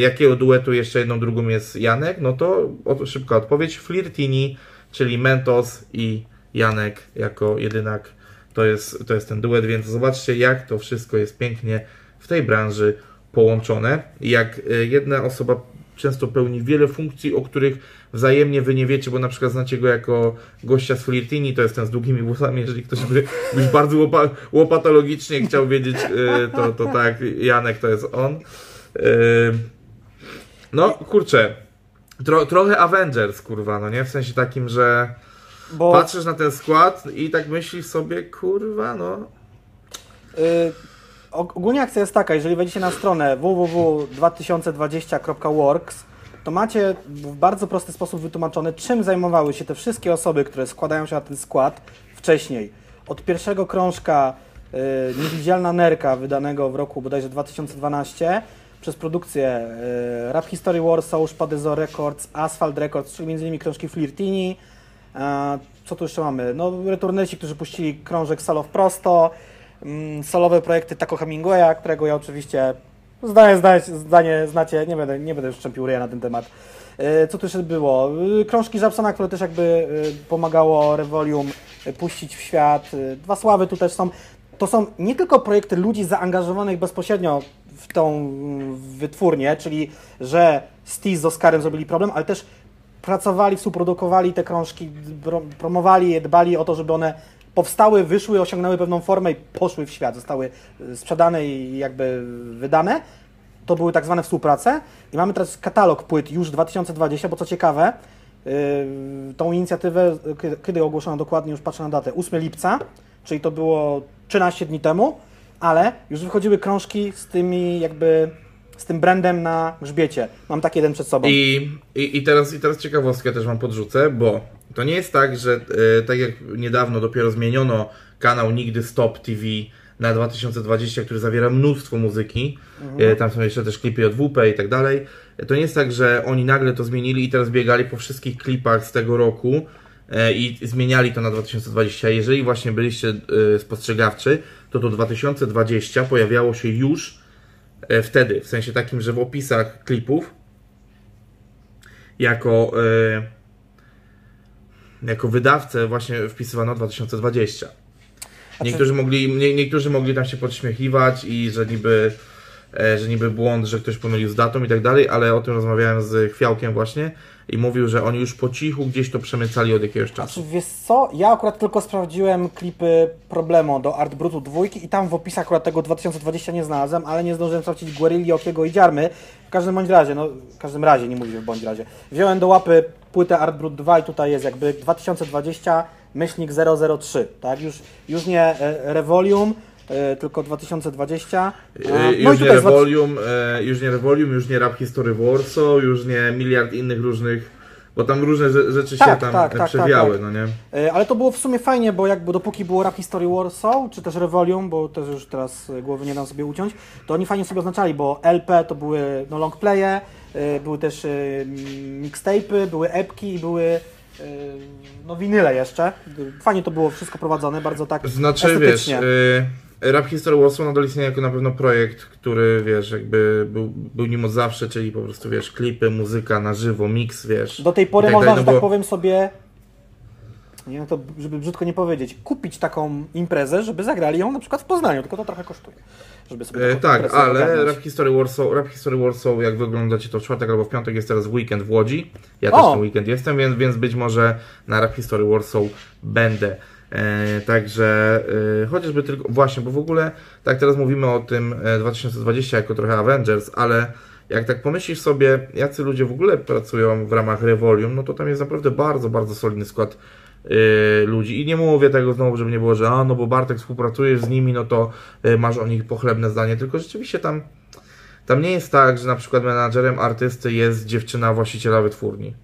Jakiego duetu jeszcze jedną, drugą jest Janek? No to szybka odpowiedź. Flirtini, czyli Mentos i Janek jako jedynak. To jest, to jest ten duet, więc zobaczcie jak to wszystko jest pięknie w tej branży połączone. Jak y, jedna osoba często pełni wiele funkcji, o których wzajemnie wy nie wiecie, bo na przykład znacie go jako gościa z Flirtini, to jest ten z długimi włosami, jeżeli ktoś by być bardzo łopa, łopatologicznie chciał wiedzieć, y, to, to tak, Janek to jest on. Y, no, kurczę, tro, trochę Avengers, kurwa, no nie? W sensie takim, że Bo patrzysz na ten skład i tak myślisz sobie, kurwa, no, y, ogólnie akcja jest taka, jeżeli wejdziecie na stronę www.2020.works, to macie w bardzo prosty sposób wytłumaczone, czym zajmowały się te wszystkie osoby, które składają się na ten skład wcześniej. Od pierwszego krążka y, Niewidzialna Nerka, wydanego w roku bodajże 2012, przez produkcję y, Rap History Warsaw, Szpadyzo Records, Asphalt Records, czyli m.in. krążki Flirtini, a, co tu jeszcze mamy? No, returnesi, którzy puścili krążek Salow Prosto, solowe projekty Taco Hemingwaya, którego ja oczywiście zdanie, zdanie, znacie, nie będę, nie będę już szczępił ryja na ten temat. E, Co tu jeszcze było? E, Krążki Żabsona, które też jakby e, pomagało Revolium puścić w świat. Dwa Sławy tu też są. To są nie tylko projekty ludzi zaangażowanych bezpośrednio w tą mm, wytwórnię, czyli że Steve z Oscarem zrobili problem, ale też pracowali, współprodukowali te krążki, pro- promowali je, dbali o to, żeby one powstały, wyszły, osiągnęły pewną formę i poszły w świat, zostały y, sprzedane i jakby wydane. To były tak zwane współprace i mamy teraz katalog płyt już 2020, bo co ciekawe, yy, tą inicjatywę, kiedy, kiedy ogłoszono dokładnie, już patrzę na datę, 8 lipca, czyli to było 13 dni temu, ale już wychodziły krążki z tymi jakby, z tym brandem na grzbiecie. Mam taki jeden przed sobą. I, i, i, teraz, I teraz ciekawostkę też Wam podrzucę, bo to nie jest tak, że e, tak jak niedawno dopiero zmieniono kanał Nigdy Stop TV na 2020, który zawiera mnóstwo muzyki, e, tam są jeszcze też klipy od WP i tak dalej, to nie jest tak, że oni nagle to zmienili i teraz biegali po wszystkich klipach z tego roku e, i zmieniali to na 2020. Jeżeli właśnie byliście e, spostrzegawczy, to to 2020 pojawiało się już e, wtedy, w sensie takim, że w opisach klipów jako, e, jako wydawcę właśnie wpisywano 2020. Niektórzy mogli, nie, niektórzy mogli tam się podśmiechiwać i że niby, e, że niby błąd, że ktoś pomylił z datą i tak dalej, ale o tym rozmawiałem z Chwiałkiem właśnie i mówił, że oni już po cichu gdzieś to przemycali od jakiegoś czasu. Znaczy, wiesz co, ja akurat tylko sprawdziłem klipy Problemo do Art Brutu 2 i tam w opisach akurat tego 2020 nie znalazłem, ale nie zdążyłem sprawdzić Guerilli, Okiego i Dziarmy. W każdym bądź razie, no w każdym razie, nie mówię w bądź razie. Wziąłem do łapy płytę Art Brut 2 i tutaj jest jakby 2020 myślnik 003, tak? Już, już nie e, Revolium, tylko 2020. A, E, no i Już nie Revolium, e, już nie Revolium, już nie Rap History Warsaw, już nie miliard innych różnych, bo tam różne rze- rzeczy się Tak, tam tak, e, tak, przewijały, tak, no nie? E, Ale to było w sumie fajnie, bo jakby dopóki było Rap History Warsaw, czy też Revolium, bo też już teraz e, głowy nie dam sobie uciąć, to oni fajnie sobie oznaczali, bo LP to były no, long playe, e, były też e, mixtape'y, były epki i były e, no winyle jeszcze. Fajnie to było wszystko prowadzone, bardzo tak Znaczy, wiesz, estetycznie. y, Rap History Warsaw nadal istnieje jako na pewno projekt, który, wiesz, jakby był, był nim od zawsze, czyli po prostu, wiesz, klipy, muzyka na żywo, mix, wiesz. Do tej pory tak można, dalej, że no tak bo- powiem sobie, nie wiem, to żeby brzydko nie powiedzieć, kupić taką imprezę, żeby zagrali ją na przykład w Poznaniu, tylko to trochę kosztuje. Żeby sobie E, tak, ale ogarnąć. Rap History, Warsaw, Rap History Warsaw, jak wyglądacie to w czwartek albo w piątek, jest teraz weekend w Łodzi. Ja też O! ten weekend jestem, więc, więc być może na Rap History Warsaw będę. E, także e, chociażby tylko, właśnie, bo w ogóle tak teraz mówimy o tym e, 2020 jako trochę Avengers, ale jak tak pomyślisz sobie, jacy ludzie w ogóle pracują w ramach Revolium, no to tam jest naprawdę bardzo, bardzo solidny skład ludzi. I nie mówię tego znowu, żeby nie było, że a, no bo Bartek współpracujesz z nimi, no to masz o nich pochlebne zdanie, tylko rzeczywiście tam, tam nie jest tak, że na przykład menadżerem artysty jest dziewczyna właściciela wytwórni.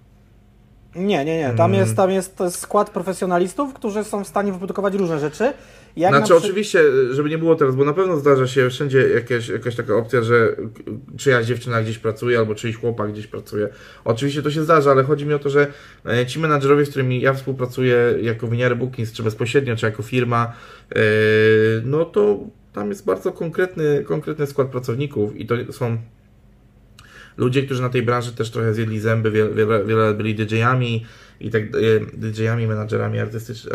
Nie, nie, nie. Tam Mm. jest, tam jest skład profesjonalistów, którzy są w stanie wyprodukować różne rzeczy. Jak znaczy oczywiście, żeby nie było teraz, bo na pewno zdarza się wszędzie jakieś, jakaś taka opcja, że czyjaś dziewczyna gdzieś pracuje albo czyjś chłopak gdzieś pracuje. Oczywiście to się zdarza, ale chodzi mi o to, że e, ci menadżerowie, z którymi ja współpracuję jako Winiary Bookings, czy bezpośrednio, czy jako firma, e, no to tam jest bardzo konkretny, konkretny skład pracowników i to są ludzie, którzy na tej branży też trochę zjedli zęby, wiele, wiele, byli DJ-ami i tak e, DJ-ami, menadżerami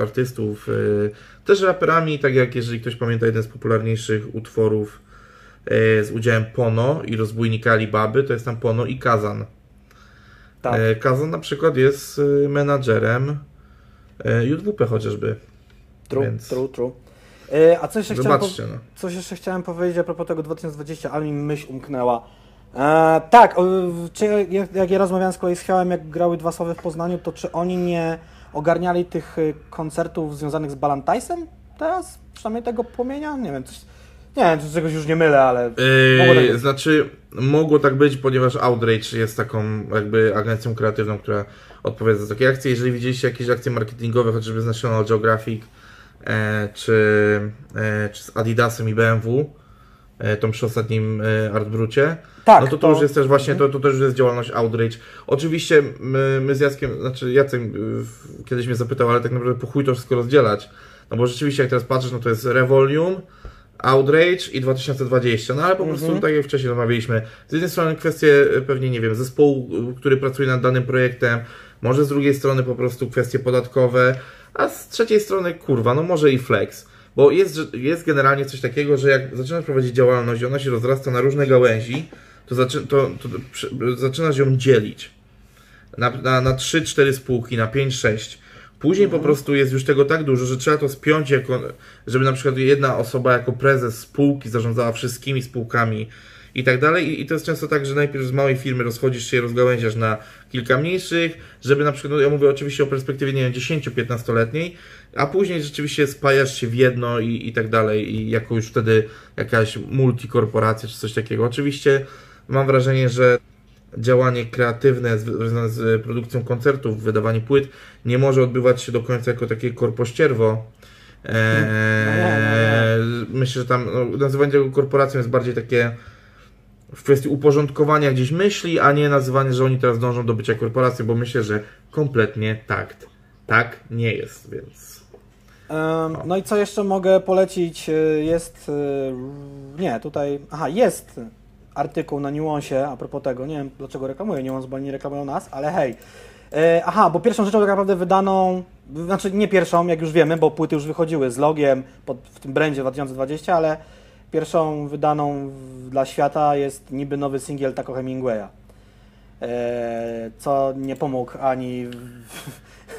artystów, e, też raperami, tak jak jeżeli ktoś pamięta jeden z popularniejszych utworów e, z udziałem Pono i rozbójnika Alibaby, to jest tam Pono i Kazan. Tak. Kazan na przykład jest menadżerem JWP chociażby. True, więc- true, true. A co jeszcze, chciałem po... No. coś jeszcze chciałem powiedzieć a propos tego 2020, ale mi myśl umknęła. E, tak, o, czy jak, jak ja rozmawiałem z kolei z jak grały dwa słowy w Poznaniu, to czy oni nie ogarniali tych y, koncertów związanych z Balantajsem teraz? Przynajmniej tego płomienia? Nie wiem, coś, nie wiem, czy czegoś już nie mylę, ale mogło tak być. znaczy, mogło tak być, ponieważ Outrage jest taką jakby agencją kreatywną, która odpowiada za takie akcje. Jeżeli widzieliście jakieś akcje marketingowe, chociażby z National Geographic, e, czy, e, czy z Adidasem i BMW, tą przy ostatnim e, Artbrucie, Tak, no to, to, to- już jest też właśnie, to, to też jest działalność Outrage. Oczywiście my, my z Jackiem, znaczy Jacek w- kiedyś mnie zapytał, ale tak naprawdę po chuj to wszystko rozdzielać. No bo rzeczywiście jak teraz patrzysz, no to jest Revolium, Outrage i 2020, no ale po prostu tak jak wcześniej rozmawialiśmy, z jednej strony kwestie pewnie, nie wiem, zespołu, który pracuje nad danym projektem, może z drugiej strony po prostu kwestie podatkowe, a z trzeciej strony, kurwa, no może i flex. Bo jest, jest generalnie coś takiego, że jak zaczynasz prowadzić działalność i ona się rozrasta na różne gałęzi, to, zaczy, to, to, przy- zaczynasz ją dzielić na, na, na 3-4 spółki, na 5-6. Później po prostu jest już tego tak dużo, że trzeba to spiąć, jako, żeby na przykład jedna osoba jako prezes spółki zarządzała wszystkimi spółkami i tak dalej. I, to jest często tak, że najpierw z małej firmy rozchodzisz się rozgałęziasz na kilka mniejszych, żeby na przykład, no ja mówię oczywiście o perspektywie, nie wiem, 10-15-letniej, a później rzeczywiście spajasz się w jedno i, i tak dalej, i jako już wtedy jakaś multikorporacja czy coś takiego. Oczywiście mam wrażenie, że działanie kreatywne związane z produkcją koncertów, wydawanie płyt nie może odbywać się do końca jako takie korpościerwo. Eee, myślę, że tam no, nazywanie tego korporacją jest bardziej takie w kwestii uporządkowania gdzieś myśli, a nie nazywanie, że oni teraz dążą do bycia korporacją, bo myślę, że kompletnie tak. Tak nie jest, więc. No i co jeszcze mogę polecić? Y, Jest. y, Nie, tutaj. Aha, jest artykuł na Nuancie a propos tego. Nie wiem dlaczego reklamuję Nuance, bo oni nie reklamują nas, ale hej. E, Aha, bo pierwszą rzeczą tak naprawdę wydaną, znaczy nie pierwszą, jak już wiemy, bo płyty już wychodziły z logiem pod, w tym brandzie 2020, ale pierwszą wydaną w, dla świata jest niby nowy singiel Taco Hemingwaya. E, co nie pomógł ani. w-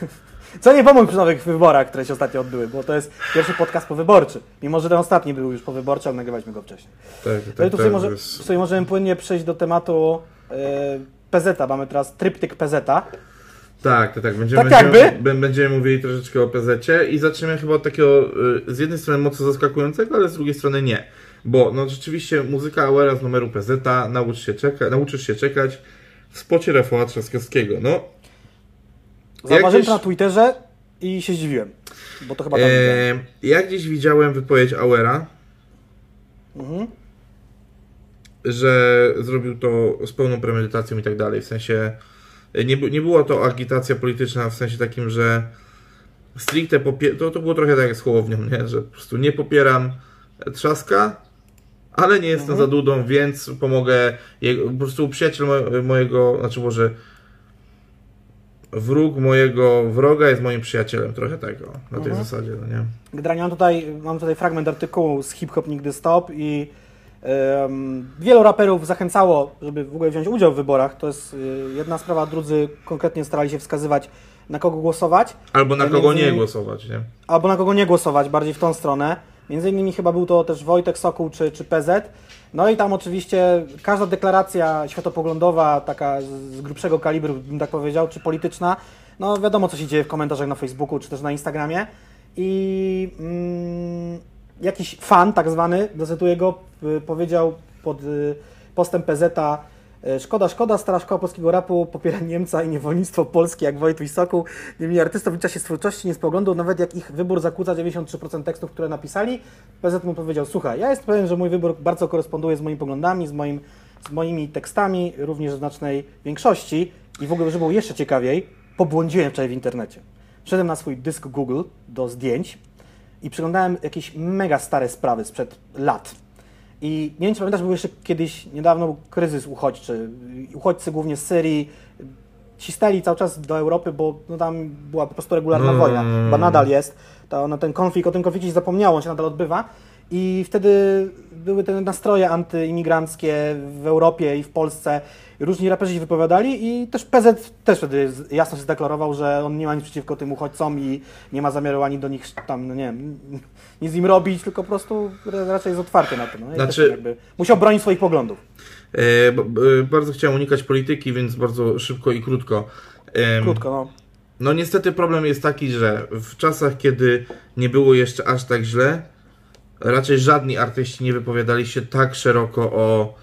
Co nie pomógł przy nowych wyborach, które się ostatnio odbyły, bo to jest pierwszy podcast powyborczy. Mimo, że ten ostatni był już powyborczy, ale nagrywaliśmy go wcześniej. Tak, tak, i tu sobie, tak, może, możemy płynnie przejść do tematu e, PZ. Mamy teraz tryptyk PZ. Tak, to tak. Będziemy, Tak będziemy, będziemy mówili troszeczkę o PZ i zaczniemy chyba od takiego y, z jednej strony mocno zaskakującego, ale z drugiej strony nie. Bo no rzeczywiście muzyka Auera z numeru PZ, naucz się czeka, nauczysz się czekać w spocie Rafała Trzaskowskiego. No, Zauważyłem gdzieś- to na Twitterze i się zdziwiłem, bo to chyba tam widziałem. e, ja gdzieś widziałem wypowiedź Auera, Mhm. że zrobił to z pełną premedytacją i tak dalej. W sensie nie, nie była to agitacja polityczna w sensie takim, że stricte popie- to, to było trochę tak jak z Hołownią, nie? że po prostu nie popieram Trzaska, ale nie jestem za Dudą, więc pomogę jego, po prostu przyjaciel mo- mojego, znaczy może wróg mojego wroga jest moim przyjacielem, trochę tego, na tej zasadzie, no nie? Generalnie mam tutaj, mam tutaj fragment artykułu z Hip Hop Nigdy Stop i wielu raperów zachęcało, żeby w ogóle wziąć udział w wyborach. To jest y, jedna sprawa, drudzy konkretnie starali się wskazywać, na kogo głosować. Albo na Między kogo nie głosować, nie? albo na kogo nie głosować, bardziej w tą stronę. Między innymi chyba był to też Wojtek Sokół czy, czy PZ. No i tam oczywiście każda deklaracja światopoglądowa, taka z, z grubszego kalibru, bym tak powiedział, czy polityczna, no wiadomo co się dzieje w komentarzach na Facebooku czy też na Instagramie. I mm, jakiś fan, tak zwany, zacytuję go, y, powiedział pod y, postem PZ-a E, Szkoda, szkoda, stara szkoła polskiego rapu popiera Niemca i niewolnictwo polskie jak Wojtuś Sokół. Niemniej artystów w czasie twórczości nie z poglądu, nawet jak ich wybór zakłóca 93% tekstów, które napisali. PZ mu powiedział, słuchaj, ja jestem pewien, że mój wybór bardzo koresponduje z moimi poglądami, z, moim, z moimi tekstami, również w znacznej większości. I w ogóle, żeby było jeszcze ciekawiej, pobłądziłem wczoraj w internecie. Wszedłem na swój dysk Google do zdjęć i przeglądałem jakieś mega stare sprawy sprzed lat. I nie wiem, czy pamiętasz, był jeszcze kiedyś, niedawno był kryzys uchodźczy. Uchodźcy głównie z Syrii cisnęli cały czas do Europy, bo no, tam była po prostu regularna Mm. wojna. Chyba nadal jest. To, no, ten konflikt, o tym konflikcie się zapomniało, on się nadal odbywa. i wtedy były te nastroje antyimigranckie w Europie i w Polsce. Różni raperzy się wypowiadali i też PZ też wtedy jasno się zdeklarował, że on nie ma nic przeciwko tym uchodźcom i nie ma zamiaru ani do nich tam, no nie wiem, nic im robić, tylko po prostu ra- raczej jest otwarty na to. No, Znaczy- musiał bronić swoich poglądów. E, b- bardzo chciałem unikać polityki, więc bardzo szybko i krótko. Krótko, no. No niestety problem jest taki, że w czasach, kiedy nie było jeszcze aż tak źle, raczej żadni artyści nie wypowiadali się tak szeroko o,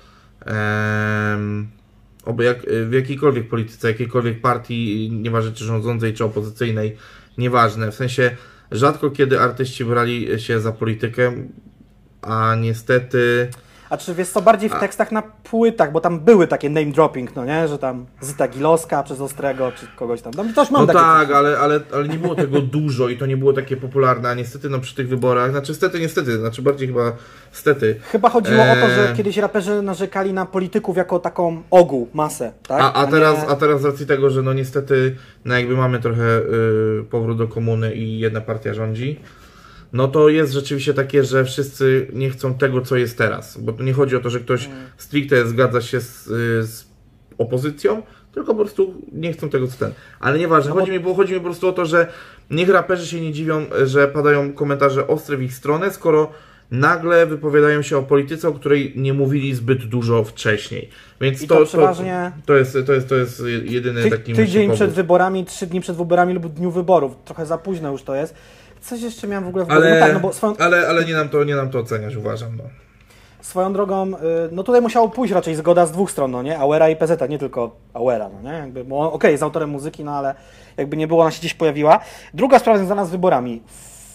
o jak, w jakiejkolwiek polityce, jakiejkolwiek partii, nieważne czy rządzącej, czy opozycyjnej, nieważne. W sensie rzadko kiedy artyści brali się za politykę, a niestety... A czy wiesz co, bardziej w A- tekstach na płytach, bo tam były takie name dropping, no nie, że tam Zyta Gilowska przez Ostrego, czy kogoś tam. Tam też mam No tak, coś. ale, ale, ale nie było tego dużo i to nie było takie popularne, a niestety no przy tych wyborach, znaczy stety, niestety, znaczy bardziej chyba stety. Chyba chodziło o to, że Eee. kiedyś raperzy narzekali na polityków jako taką ogół, masę, tak? A, a, nie- teraz, a teraz z racji tego, że no niestety no jakby mamy trochę y, powrót do komuny i jedna partia rządzi, no to jest rzeczywiście takie, że wszyscy nie chcą tego, co jest teraz. Bo tu nie chodzi o to, że ktoś stricte zgadza się z, y, z opozycją, tylko po prostu nie chcą tego, co ten. Ale nieważne, No bo- chodzi, mi, bo chodzi mi po prostu o to, że niech raperzy się nie dziwią, że padają komentarze ostre w ich stronę, skoro nagle wypowiadają się o polityce, o której nie mówili zbyt dużo wcześniej. Więc to, to to, przeważnie- to, jest, to, jest, to jest jedyny Ty, taki tydzień przed wyborami, trzy dni przed wyborami lub dniu wyborów. Trochę za późno już to jest. Coś jeszcze miałem w ogóle w głowie. ale, No tak, no bo swoją, ale, ale nie, nam to, nie nam to oceniać, uważam. No. swoją drogą, y, no tutaj musiało pójść raczej zgoda z dwóch stron, no nie? Auera i PZ, nie tylko Auera, no nie? Jakby, bo okej, jest autorem muzyki, no ale jakby nie było, ona się gdzieś pojawiła. Druga sprawa związana z wyborami.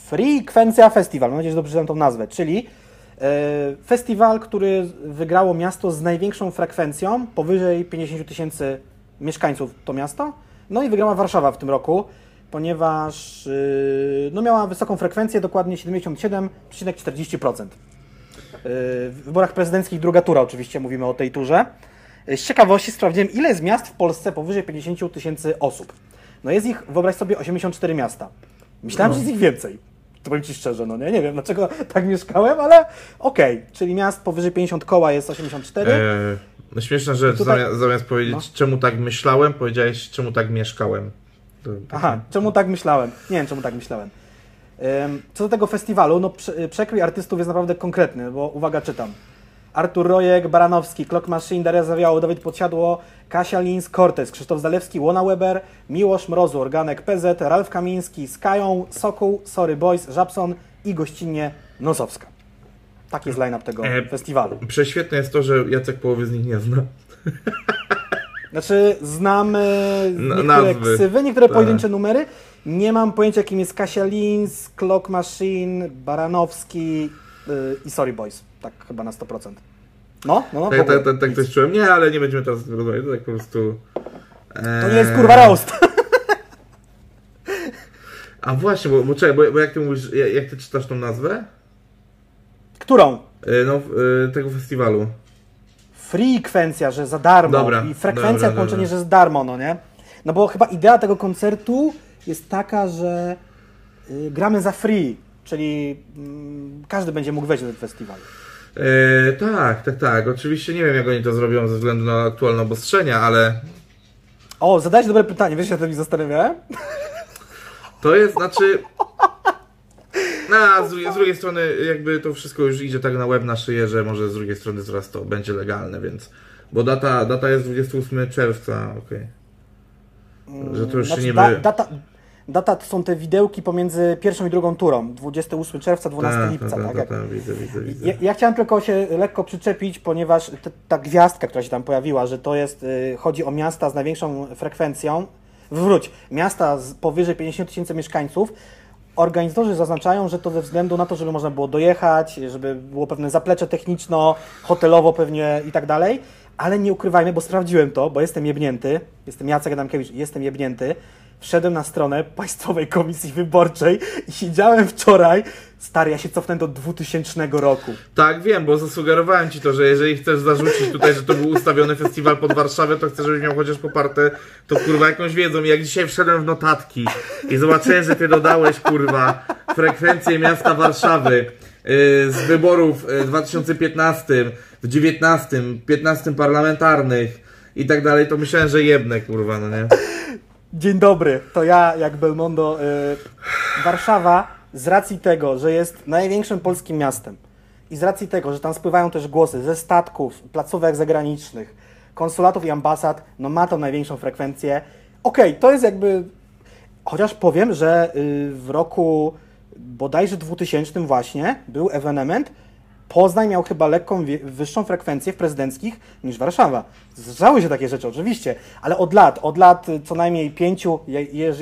Frequencja Festival, mam nadzieję, że dobrze czytam tą nazwę, czyli e, festiwal, który wygrało miasto z największą frekwencją, powyżej 50 tysięcy mieszkańców to miasto. No i wygrała Warszawa w tym roku, ponieważ y, no miała wysoką frekwencję, dokładnie 77,40%. W wyborach prezydenckich druga tura oczywiście, mówimy o tej turze. Z ciekawości sprawdziłem, ile jest miast w Polsce powyżej 50 tysięcy osób. No jest ich, wyobraź sobie, 84 miasta. Myślałem, że jest ich więcej. To powiem Ci szczerze, no nie, nie wiem dlaczego tak mieszkałem, ale okej. Czyli miast powyżej 50 koła jest 84. E, no śmieszna rzecz, tutaj- zamiast, zamiast powiedzieć, No. czemu tak myślałem, powiedziałeś, czemu tak mieszkałem. Aha, czemu tak myślałem? Nie wiem, czemu tak myślałem. Co do tego festiwalu, no prze- przekrój artystów jest naprawdę konkretny, bo uwaga, czytam. Artur Rojek, Baranowski, Clock Machine, Daria Zawiało, Dawid Podsiadło, Kasia Lins, Cortez, Krzysztof Zalewski, Łona Weber, Miłosz Mrozu, Organek PZ, Ralf Kamiński, Skają, Sokół, Sorry Boys, Żabson i gościnnie Nosowska. Taki jest line-up tego E, festiwalu. Prześwietne jest to, że Jacek połowy z nich nie zna. Znaczy, znam e, niektóre nazwy. ksywy, niektóre Tak. pojedyncze numery. Nie mam pojęcia, kim jest Kasia Lins, Clock Machine, Baranowski y, i Sorry Boys. Tak chyba na 100%. No, no, no. Tak, tak, tak, tak coś czułem. Nie, ale nie będziemy teraz rozmawiać, to tak po prostu... e, To nie jest kurwa roast. A właśnie, bo, bo czekaj, bo, bo jak ty mówisz, jak, jak ty czytasz tą nazwę? Którą? E, No, e, tego festiwalu. Frekwencja, że za darmo. Dobra, I frekwencja, dobra, połączenie, dobra. że z darmo, no nie? No bo chyba idea tego koncertu jest taka, że y, gramy za free, czyli mm, każdy będzie mógł wejść na ten festiwal. E, tak, tak, tak. Oczywiście nie wiem, jak oni to zrobią ze względu na aktualne obostrzenia, ale O, zadałeś dobre pytanie, wiesz, ja to mi zastanawiałem? to jest, znaczy... No, a z, drugiej, z drugiej strony jakby to wszystko już idzie tak na łeb na szyję, że może z drugiej strony zaraz to będzie legalne, więc... Bo data, data jest 28 czerwca, okej. Że to już się nie da, wy... data, data to są te widełki pomiędzy pierwszą i drugą turą. 28 czerwca, 12 Tak, lipca. tak, Tak, tak, jak- tak, widzę, widzę, widzę. Ja, ja chciałem tylko się lekko przyczepić, ponieważ ta gwiazdka, która się tam pojawiła, że to jest, y, chodzi o miasta z największą frekwencją. Wróć, miasta z powyżej 50 tysięcy mieszkańców. Organizatorzy zaznaczają, że to ze względu na to, żeby można było dojechać, żeby było pewne zaplecze techniczno, hotelowo pewnie i tak dalej. Ale nie ukrywajmy, bo sprawdziłem to, bo jestem jebnięty. Jestem Jacek Adamkiewicz, jestem jebnięty. Wszedłem na stronę Państwowej Komisji Wyborczej i siedziałem wczoraj. Stary, ja się cofnę do 2000 roku. Tak, wiem, bo zasugerowałem ci to, że jeżeli chcesz zarzucić tutaj, że to był ustawiony festiwal pod Warszawę, to chcę, żebyś miał chociaż poparte to kurwa jakąś wiedzą. Jak dzisiaj wszedłem w notatki i zobaczyłem, że ty dodałeś kurwa frekwencję miasta Warszawy z wyborów w 2015, w 19, 15 parlamentarnych i tak dalej, to myślałem, że jebnę, kurwa, no nie? Dzień dobry, to ja jak Belmondo. Y, Warszawa z racji tego, że jest największym polskim miastem i z racji tego, że tam spływają też głosy ze statków, placówek zagranicznych, konsulatów i ambasad, no ma tą największą frekwencję. Okej, okay, to jest jakby. Chociaż powiem, że y, w roku bodajże 2000 właśnie był ewenement. Poznań miał chyba lekką, wyższą frekwencję w prezydenckich niż Warszawa. Zdarzały się takie rzeczy, oczywiście, ale od lat, od lat co najmniej pięciu,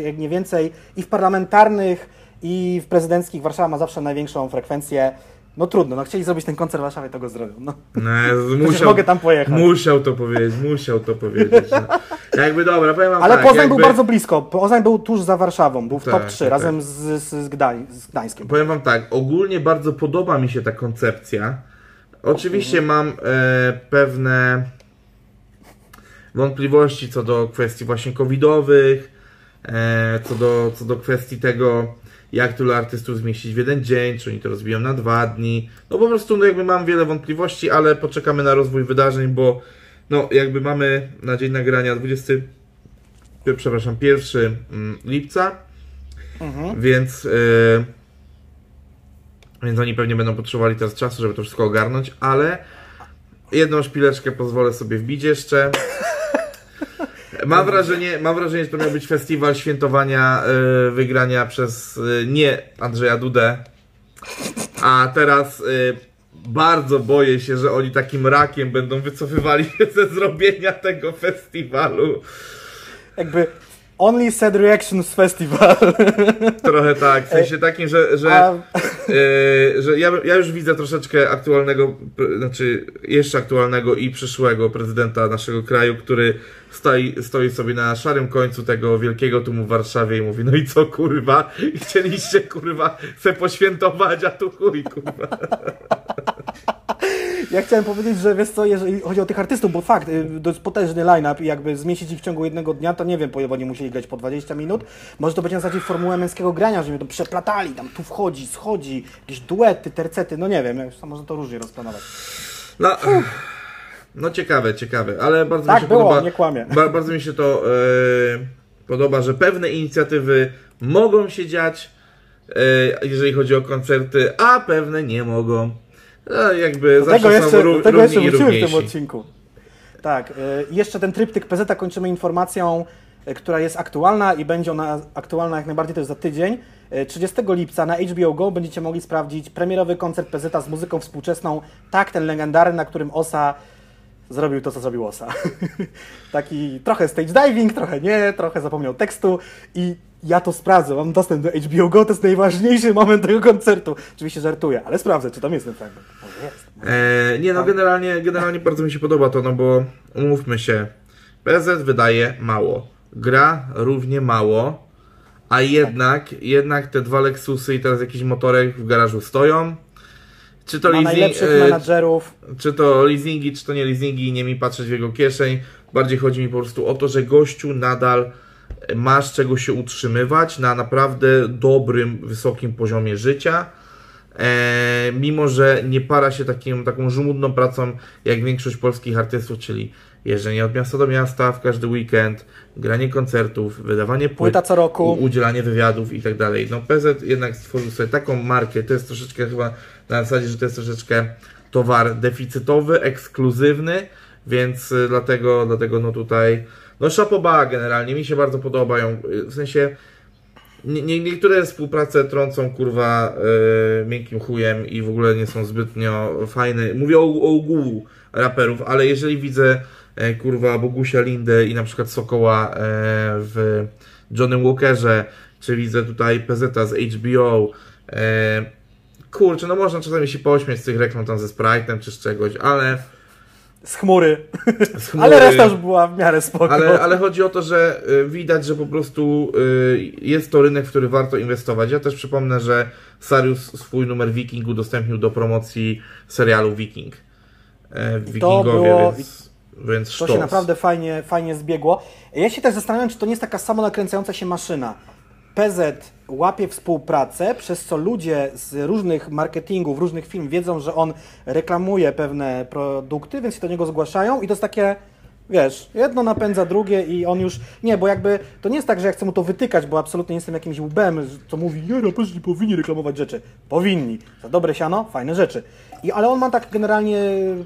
jak nie więcej, i w parlamentarnych, i w prezydenckich Warszawa ma zawsze największą frekwencję. No trudno, no chcieli zrobić ten koncert w Warszawie, to go zrobią. No. No, musiał, mogę tam pojechać. Musiał to powiedzieć, musiał to powiedzieć. No. Jakby dobra, powiem wam Ale tak, Poznań jakby... był bardzo blisko. Poznań był tuż za Warszawą, był w Tak, top 3 tak, razem z, z, Gdań, z Gdańskiem. Powiem wam tak, ogólnie bardzo podoba mi się ta koncepcja. Oczywiście mam e, pewne wątpliwości co do kwestii właśnie covidowych, e, co, do, co do kwestii tego, jak tylu artystów zmieścić w jeden dzień, czy oni to rozbiją na dwa dni. No po prostu no jakby mam wiele wątpliwości, ale poczekamy na rozwój wydarzeń, bo no jakby mamy na dzień nagrania 20, przepraszam, 1 mm, lipca, Mhm. więc, e, więc oni pewnie będą potrzebowali teraz czasu, żeby to wszystko ogarnąć, ale jedną szpileczkę pozwolę sobie wbić jeszcze. Mam wrażenie, mam wrażenie, że to miał być festiwal świętowania e, wygrania przez e, nie Andrzeja Dudę, a teraz e, bardzo boję się, że oni takim rakiem będą wycofywali się ze zrobienia tego festiwalu. Jakby Only Sad Reactions Festival. Trochę tak, w sensie takim, że, że, A- że ja, ja już widzę troszeczkę aktualnego, znaczy jeszcze aktualnego i przyszłego prezydenta naszego kraju, który stoi, stoi sobie na szarym końcu tego wielkiego tłumu w Warszawie i mówi, no i co kurwa, chcieliście kurwa se poświętować, a tu chuj kurwa. Ja chciałem powiedzieć, że wiesz co, jeżeli chodzi o tych artystów, bo fakt, y, to jest potężny line-up i jakby zmieścić ich w ciągu jednego dnia, to nie wiem, bo oni musieli grać po 20 minut. Może to być na zasadzie formułę męskiego grania, żeby to przeplatali, tam tu wchodzi, schodzi, jakieś duety, tercety, no nie wiem, można to różnie rozplanować. No, no ciekawe, ciekawe, ale bardzo Tak mi się było, podoba. nie kłamię. Ba, bardzo mi się to e, podoba, że pewne inicjatywy mogą się dziać, e, jeżeli chodzi o koncerty, a pewne nie mogą. No, jakby Do zawsze tego jeszcze, są ró- tego jeszcze wróciłem w tym odcinku. Tak, y, jeszcze ten tryptyk PZ kończymy informacją, y, która jest aktualna i będzie ona aktualna jak najbardziej też za tydzień. Y, 30 lipca na HBO Go będziecie mogli sprawdzić premierowy koncert PZ z muzyką współczesną. Tak, ten legendarny, na którym Osa zrobił to, co zrobił Osa. Taki trochę stage diving, trochę nie, trochę zapomniał tekstu i ja to sprawdzę, mam dostęp do HBO Go, to jest najważniejszy moment tego koncertu. Oczywiście żartuję, ale sprawdzę, czy tam jest ten fragment. Może jest. E, nie no, generalnie, generalnie bardzo mi się podoba to, no bo umówmy się, PZ wydaje mało, gra równie mało, a jednak, jednak te dwa Lexusy i teraz jakiś motorek w garażu stoją. Czy to Ma leasing, e, czy to leasingi, czy to nie leasingi, nie mi patrzeć w jego kieszeń. Bardziej chodzi mi po prostu o to, że gościu nadal ma z czego się utrzymywać na naprawdę dobrym, wysokim poziomie życia. E, mimo, że nie para się takim, taką żmudną pracą jak większość polskich artystów, czyli jeżdżenie od miasta do miasta w każdy weekend, granie koncertów, wydawanie płyt, Płyta co roku. udzielanie wywiadów i tak dalej. No PZ jednak stworzył sobie taką markę, to jest troszeczkę chyba na zasadzie, że to jest troszeczkę towar deficytowy, ekskluzywny, więc y, dlatego, dlatego no tutaj, no szapoba generalnie, mi się bardzo podobają, y, w sensie nie, nie, niektóre współprace trącą kurwa y, miękkim chujem i w ogóle nie są zbytnio fajne. Mówię o, o ogółu raperów, ale jeżeli widzę e, kurwa Bogusia Lindę i na przykład Sokoła e, w Johnnym Walkerze, czy widzę tutaj PZ z HBO, e, kurczę, no można czasami się pośmiać z tych reklam tam ze Sprite'em czy z czegoś, ale Z chmury. z chmury- Ale reszta już była w miarę spoko. ale, ale chodzi o to, że y, widać, że po prostu y, jest to rynek, w który warto inwestować. Ja też przypomnę, że Sarius swój numer Viking udostępnił do promocji serialu Viking. E, Wikingowie, było- więc, więc To sztos. się naprawdę fajnie, fajnie zbiegło. Ja się też zastanawiam, czy to nie jest taka samo nakręcająca się maszyna. PZ łapie współpracę, przez co ludzie z różnych marketingów, różnych firm wiedzą, że on reklamuje pewne produkty, więc się do niego zgłaszają i to jest takie, wiesz, jedno napędza drugie i on już, nie, bo jakby, to nie jest tak, że ja chcę mu to wytykać, bo absolutnie nie jestem jakimś łbem, co mówi, nie, raperzy nie powinni reklamować rzeczy. Powinni. Za dobre siano, fajne rzeczy. I, ale on ma tak generalnie,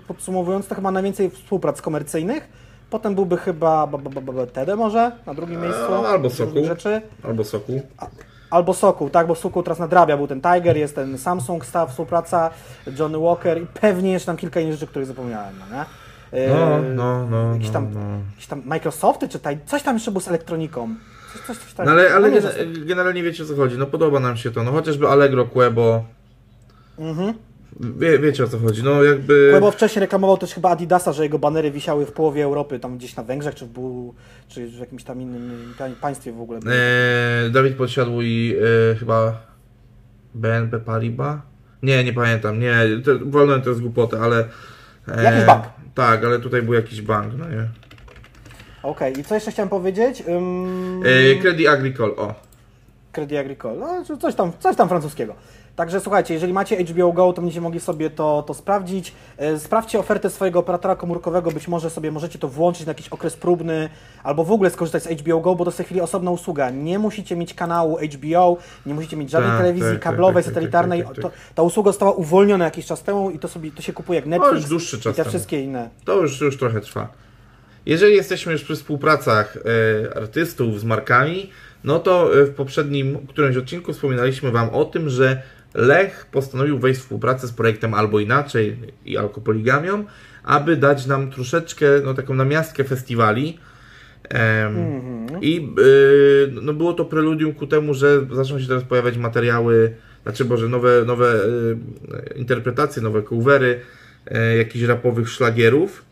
podsumowując, to chyba najwięcej współprac komercyjnych, Potem byłby chyba b, b, b, Tede może na drugim miejscu. A, albo różnych Rzeczy. Albo soku. Albo Sokół, tak, bo Sokół teraz nadrabia. Był ten Tiger, jest ten Samsung, stała współpraca, Johnny Walker i pewnie jeszcze tam kilka innych rzeczy, których zapomniałem, no nie? Yy, No, no, no, Jakieś tam, no, no. jakieś tam Microsofty, czy taj, coś tam jeszcze było z elektroniką. Coś, coś, coś. No ale, ale nie, gen- generalnie wiecie o co chodzi. No podoba nam się to. No chociażby Allegro, Quebo. Mhm. Wie, wiecie o co chodzi. No jakby. Quebo wcześniej reklamował też chyba Adidasa, że jego banery wisiały w połowie Europy, tam gdzieś na Węgrzech, czy w, Bu- czy w jakimś tam innym pa- państwie w ogóle. E, Dawid podsiadł i e, chyba BNP Paribas? Nie, nie pamiętam. Nie, to, wolno to jest głupotę, ale. e, Jakiś bank. Tak, ale tutaj był jakiś bank, no nie. Okej, i co jeszcze chciałem powiedzieć? Ym... E, Credit Agricole, o. Credit Agricole, no, coś tam, coś tam francuskiego. Także słuchajcie, jeżeli macie HBO Go, to będziecie mogli sobie to, to sprawdzić. E, Sprawdźcie ofertę swojego operatora komórkowego, być może sobie możecie to włączyć na jakiś okres próbny, albo w ogóle skorzystać z HBO Go, bo to jest w tej chwili osobna usługa. Nie musicie mieć kanału HBO, nie musicie mieć żadnej Tak, telewizji tak, tak, kablowej, tak, tak, satelitarnej. tak, To, ta usługa została uwolniona jakiś czas temu i to sobie to się kupuje jak Netflix już dłuższy czas i te wszystkie inne. To już, już trochę trwa. Jeżeli jesteśmy już przy współpracach e, artystów z markami, no to e, w poprzednim którymś odcinku wspominaliśmy Wam o tym, że Lech postanowił wejść w współpracę z projektem Albo Inaczej i Alkopoligamią, aby dać nam troszeczkę, no taką namiastkę festiwali. Em, I y, no było to preludium ku temu, że zaczną się teraz pojawiać materiały, znaczy Boże, nowe, nowe y, interpretacje, nowe covery y, jakichś rapowych szlagierów.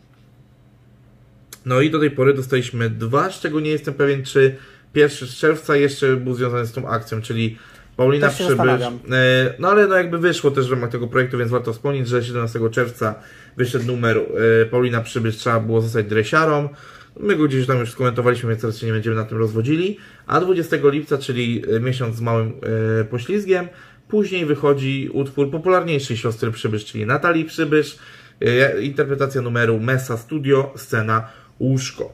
No i do tej pory dostaliśmy dwa, z czego nie jestem pewien, czy pierwszy z czerwca jeszcze był związany z tą akcją, czyli Paulina Przybysz. E, No ale no jakby wyszło też w ramach tego projektu, więc warto wspomnieć, że 17 czerwca wyszedł numer e, Paulina Przybysz, trzeba było zostać dresiarą. My go gdzieś tam już skomentowaliśmy, więc teraz się nie będziemy na tym rozwodzili. A 20 lipca, czyli e, miesiąc z małym poślizgiem, później wychodzi utwór popularniejszej siostry Przybysz, czyli Natalii Przybysz, interpretacja numeru Messa Studio, scena Łóżko,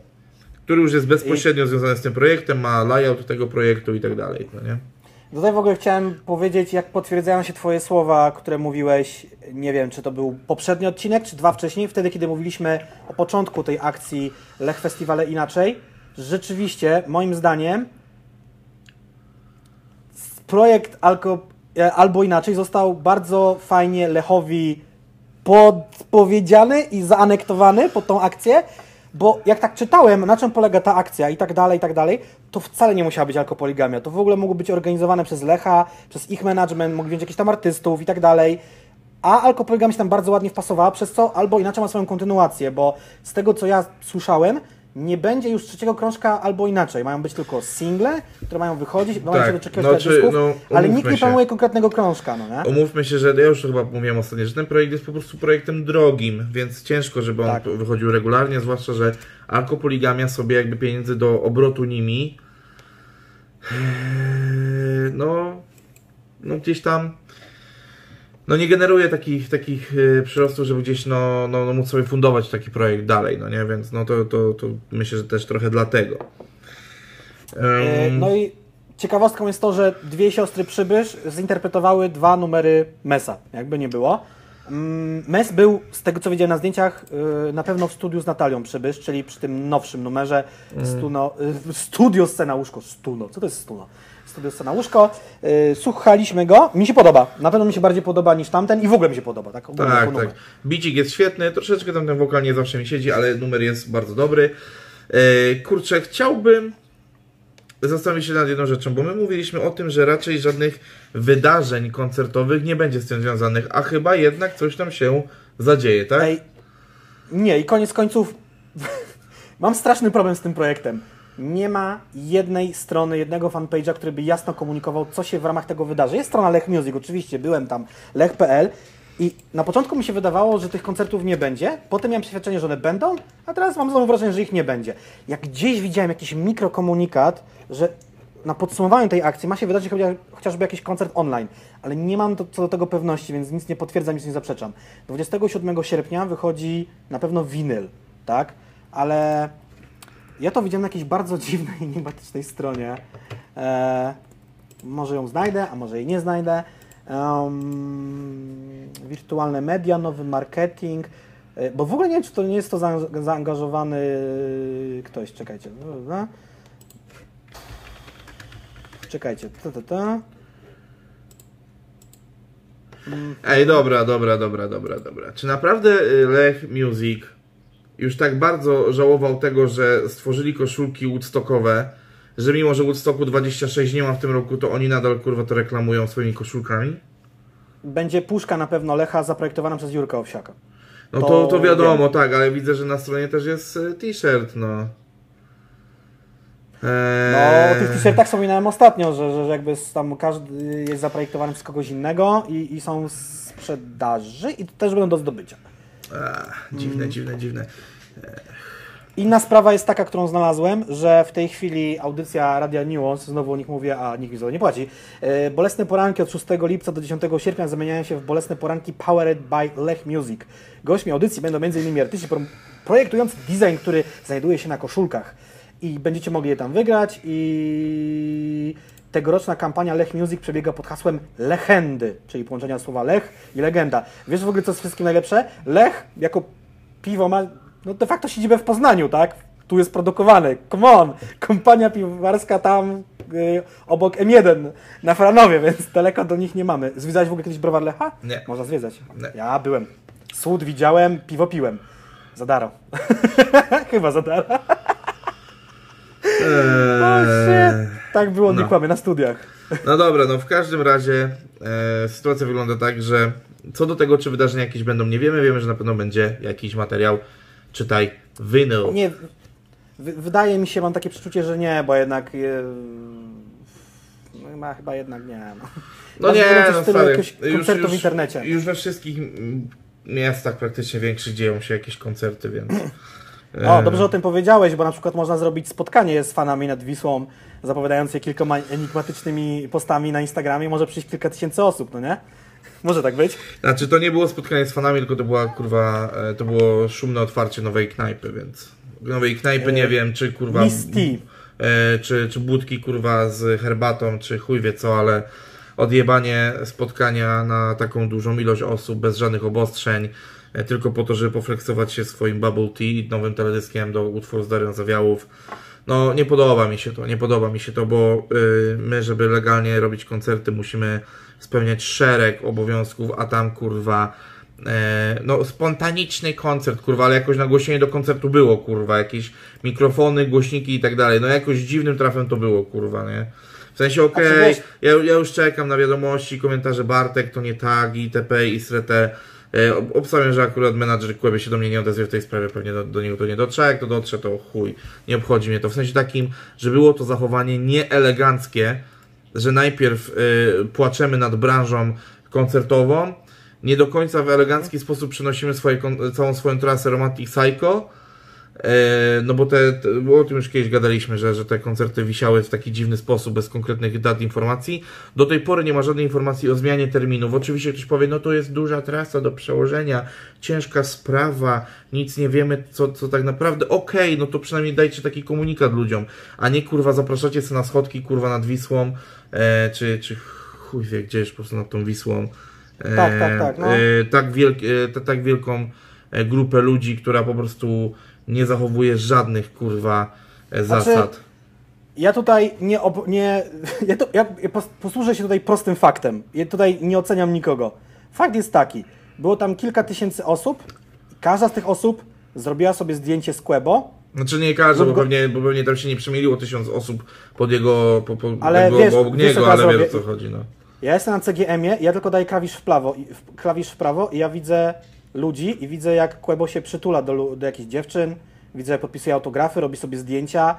który już jest bezpośrednio związany z tym projektem, ma layout tego projektu i tak dalej, no nie? Tutaj w ogóle chciałem powiedzieć, jak potwierdzają się Twoje słowa, które mówiłeś, nie wiem, czy to był poprzedni odcinek, czy dwa wcześniej, wtedy, kiedy mówiliśmy o początku tej akcji Lech Festiwale Inaczej. Rzeczywiście, moim zdaniem, projekt Alko, e, Albo Inaczej został bardzo fajnie Lechowi podpowiedziany i zaanektowany pod tą akcję, bo jak tak czytałem, na czym polega ta akcja i tak dalej, i tak dalej, to wcale nie musiała być alkopoligamia. To w ogóle mogło być organizowane przez Lecha, przez ich management, mogli wziąć jakichś tam artystów i tak dalej. A alkopoligamia się tam bardzo ładnie wpasowała, przez co albo inaczej ma swoją kontynuację, bo z tego co ja słyszałem, nie będzie już trzeciego krążka albo inaczej. Mają być tylko single, które mają wychodzić, mają Tak, się doczekiwać no no, czy- no, ale nikt nie się. planuje konkretnego krążka, no nie? Umówmy się, że ja już chyba mówiłem ostatnio, że ten projekt jest po prostu projektem drogim, więc ciężko, żeby on Tak. wychodził regularnie, zwłaszcza, że alkopoligamia sobie jakby pieniędzy do obrotu nimi no, no gdzieś tam no nie generuje takich, takich e, przyrostów, żeby gdzieś no, no, no móc sobie fundować taki projekt dalej, no nie, więc no to, to, to myślę, że też trochę dlatego. Em, No i ciekawostką jest to, że dwie siostry Przybysz zinterpretowały dwa numery Mesa, jakby nie było. Mm, Mes był, z tego co widziałem na zdjęciach, y, na pewno w studiu z Natalią Przybysz, czyli przy tym nowszym numerze Stuno, y, Studio Scena Łóżko. Stuno, co to jest Stuno? Studio Scena Łóżko. Y, Słuchaliśmy go, mi się podoba. Na pewno mi się bardziej podoba niż tamten i w ogóle mi się podoba. Tak, Tak, tak. Bicik jest świetny, troszeczkę tam ten wokal nie zawsze mi siedzi, ale numer jest bardzo dobry. E, kurczę, chciałbym zastanowić się nad jedną rzeczą, bo my mówiliśmy o tym, że raczej żadnych wydarzeń koncertowych nie będzie z tym związanych, a chyba jednak coś tam się zadzieje, tak? Ej, nie, i koniec końców mam straszny problem z tym projektem. Nie ma jednej strony, jednego fanpage'a, który by jasno komunikował, co się w ramach tego wydarzy. Jest strona Lech Music, oczywiście, byłem tam, lech.pl i na początku mi się wydawało, że tych koncertów nie będzie, potem miałem przeświadczenie, że one będą, a teraz mam znowu wrażenie, że ich nie będzie. Jak gdzieś widziałem jakiś mikrokomunikat, że na podsumowaniu tej akcji ma się wydarzyć chociaż- chociażby jakiś koncert online, ale nie mam co do tego pewności, więc nic nie potwierdzam, nic nie zaprzeczam. 27 sierpnia wychodzi na pewno winyl, tak? Ale ja to widziałem na jakiejś bardzo dziwnej, enigmatycznej stronie. E, może ją znajdę, a może jej nie znajdę. Em, wirtualne media, nowy marketing. E, Bo w ogóle nie wiem, czy to nie jest to za- zaangażowany ktoś. Czekajcie. Czekajcie. Ta, ta, ta. Ej, dobra, dobra, dobra, dobra, dobra. Czy naprawdę y, Lech Music już tak bardzo żałował tego, że stworzyli koszulki Woodstockowe, że mimo, że Woodstocku 26 nie ma w tym roku, to oni nadal kurwa to reklamują swoimi koszulkami? Będzie puszka na pewno Lecha zaprojektowana przez Jurka Owsiaka. No to, To to wiadomo, wiem. tak, ale widzę, że na stronie też jest y, t-shirt, no. Eee, No, o tych t-shirtach wspominałem ostatnio, że, że że jakby tam każdy jest zaprojektowany przez kogoś innego i, i są sprzedaży i też będą do zdobycia. Ach, dziwne, dziwne, dziwne. Inna sprawa jest taka, którą znalazłem, że w tej chwili audycja Radia Nuance, znowu o nich mówię, a nikt mi za to nie płaci, e, bolesne poranki od 6 lipca do 10 sierpnia zamieniają się w bolesne poranki Powered by Lech Music. Gośćmi audycji będą m.in. artyści pro- projektujący design, który znajduje się na koszulkach i będziecie mogli je tam wygrać i tegoroczna kampania Lech Music przebiega pod hasłem Lechendy, czyli połączenia słowa Lech i legenda. Wiesz w ogóle co jest wszystkim najlepsze? Lech jako piwo ma no de facto siedzibę w Poznaniu, tak? Tu jest produkowany. Come on! Kompania piwowarska tam y, obok M1 na Franowie, więc daleko do nich nie mamy. Zwiedzałeś w ogóle kiedyś browar Lecha? Nie. Można zwiedzać. Nie. Ja byłem. Słód widziałem, piwo piłem. Za darmo. Chyba za darmo. O Eee. Tak było, nie no. kłamie, na studiach. No dobra, no w każdym razie e, sytuacja wygląda tak, że co do tego, czy wydarzenia jakieś będą, nie wiemy. Wiemy, że na pewno będzie jakiś materiał, czytaj, vinyl. Nie, wydaje mi się, mam takie przeczucie, że nie, bo jednak... y, no, chyba, jednak nie. No, No nie, no stary, już, już, w internecie. już we wszystkich miastach praktycznie większych dzieją się jakieś koncerty, więc... O, e, dobrze o tym powiedziałeś, bo na przykład można zrobić spotkanie z fanami nad Wisłą, zapowiadające kilkoma enigmatycznymi postami na Instagramie, może przyjść kilka tysięcy osób, no nie? Może tak być? Znaczy to nie było spotkanie z fanami, tylko to była kurwa, e, to było szumne otwarcie nowej knajpy, więc... Nowej knajpy nie E, wiem, czy kurwa... Miss T. e, czy, czy budki kurwa z herbatą, czy chuj wie co, ale odjebanie spotkania na taką dużą ilość osób bez żadnych obostrzeń, tylko po to, żeby poflexować się swoim Bubble Tea i nowym teledyskiem do utworu z Darią Zawiałów. No nie podoba mi się to, nie podoba mi się to, bo y, my, żeby legalnie robić koncerty, musimy spełniać szereg obowiązków, a tam kurwa E, no, spontaniczny koncert, kurwa, ale jakoś nagłośnienie do koncertu było, kurwa, jakieś mikrofony, głośniki i tak dalej. No, jakoś dziwnym trafem to było, kurwa, nie? W sensie, okej, wiesz- ja, ja już czekam na wiadomości, komentarze Bartek, to nie tak, itp. i srete. E, ob- obstawiam, że akurat menadżer Kłębie się do mnie nie odezwie w tej sprawie, pewnie do, do niego to nie dotrze, jak to dotrze, to chuj, nie obchodzi mnie to. W sensie takim, że było to zachowanie nieeleganckie, że najpierw y, płaczemy nad branżą koncertową, nie do końca w elegancki sposób przenosimy swoje, całą swoją trasę Romantic Psycho, no bo te, bo o tym już kiedyś gadaliśmy, że, że te koncerty wisiały w taki dziwny sposób, bez konkretnych dat informacji. Do tej pory nie ma żadnej informacji o zmianie terminów. Oczywiście ktoś powie, no to jest duża trasa do przełożenia, ciężka sprawa, nic nie wiemy, co, co tak naprawdę. Okej, no to przynajmniej dajcie taki komunikat ludziom, a nie kurwa zapraszacie sobie na schodki, kurwa nad Wisłą, e, czy, czy chuj wie gdzieś po prostu nad tą Wisłą. E, Tak, tak, tak, no. e, tak, wielk, e, ta- tak wielką e, grupę ludzi, która po prostu nie zachowuje żadnych kurwa e, Znaczy, zasad. Ja tutaj nie, ob, nie ja, to, ja ja pos- posłużę się tutaj prostym faktem. Ja tutaj nie oceniam nikogo. Fakt jest taki, było tam kilka tysięcy osób i każda z tych osób zrobiła sobie zdjęcie z Quebo, Znaczy nie każdy, bo pewnie, bo pewnie tam się nie przemieliło tysiąc osób pod jego, po, po, Ale jakby wiesz- obok wiesz, niego, teraz ale wiesz o co chodzi, no. Ja jestem na CGM-ie, ja tylko daję klawisz w prawo, klawisz w prawo i ja widzę ludzi i widzę jak Quebo się przytula do, do jakichś dziewczyn, widzę jak podpisuje autografy, robi sobie zdjęcia.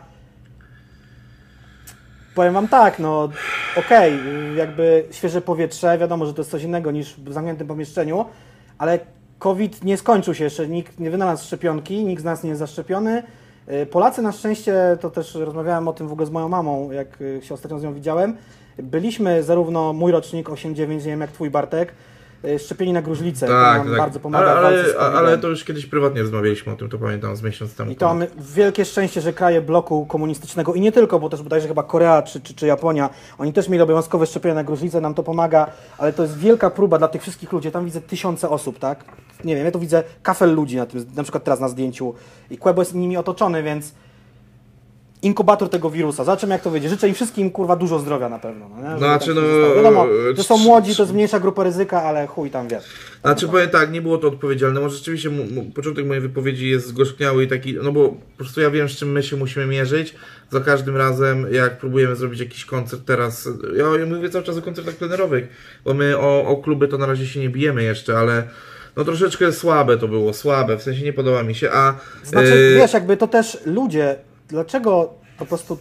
Powiem wam tak, no okej, y, jakby świeże powietrze, wiadomo, że to jest coś innego niż w zamkniętym pomieszczeniu, ale COVID nie skończył się jeszcze, nikt nie wynalazł szczepionki, nikt z nas nie jest zaszczepiony Y, Polacy na szczęście, to też rozmawiałem o tym w ogóle z moją mamą, jak y, się ostatnio z nią widziałem. Byliśmy zarówno mój rocznik 8-9, nie wiem jak twój Bartek, szczepieni na gruźlicę. to nam bardzo pomaga ale, ale, ale to już kiedyś prywatnie rozmawialiśmy o tym, to pamiętam z miesiąc temu. I to mamy wielkie szczęście, że kraje bloku komunistycznego i nie tylko, bo też bodajże chyba Korea czy, czy, czy Japonia, oni też mieli obowiązkowe szczepienia na gruźlicę, nam to pomaga, ale to jest wielka próba dla tych wszystkich ludzi. Tam widzę tysiące osób, tak? Nie wiem, ja to widzę kafel ludzi na tym, na przykład teraz na zdjęciu i Quebo jest nimi otoczony, więc inkubator tego wirusa. Zobaczymy jak to wyjdzie. Życzę im wszystkim kurwa dużo zdrowia na pewno. No, nie? Znaczy, no. Wiadomo, że są młodzi, to jest mniejsza grupa ryzyka, ale chuj tam wie. Znaczy powiem tak, nie było to odpowiedzialne. Może rzeczywiście początek mojej wypowiedzi jest zgorzkniały i taki, no bo po prostu ja wiem, z czym my się musimy mierzyć. Za każdym razem, jak próbujemy zrobić jakiś koncert teraz, ja, ja mówię cały czas o koncertach plenerowych, bo my o, o kluby to na razie się nie bijemy jeszcze, ale no troszeczkę słabe to było, słabe, w sensie nie podoba mi się, a... Znaczy, e, wiesz, jakby to też ludzie, dlaczego po prostu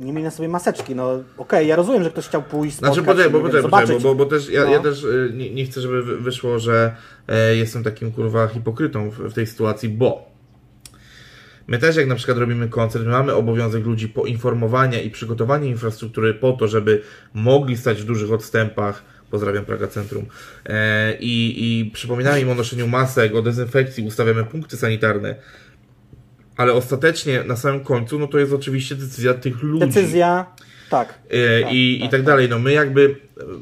nie mieli na sobie maseczki? No okej, ja rozumiem, że ktoś chciał pójść, Znaczy, spotkać poczekaj, się, bo, poczekaj, poczekaj, zobaczyć. bo, bo, też ja, No. ja też y, nie, nie chcę, żeby wy- wyszło, że e, jestem takim kurwa hipokrytą w, w tej sytuacji, bo my też jak na przykład robimy koncert, my mamy obowiązek ludzi poinformowania i przygotowania infrastruktury po to, żeby mogli stać w dużych odstępach. Pozdrawiam Praga Centrum. E, i, I przypominamy im o noszeniu masek, o dezynfekcji, ustawiamy punkty sanitarne. Ale ostatecznie na samym końcu, no to jest oczywiście decyzja tych ludzi. Decyzja, tak. E, Tak, i, tak, i tak dalej. No my jakby,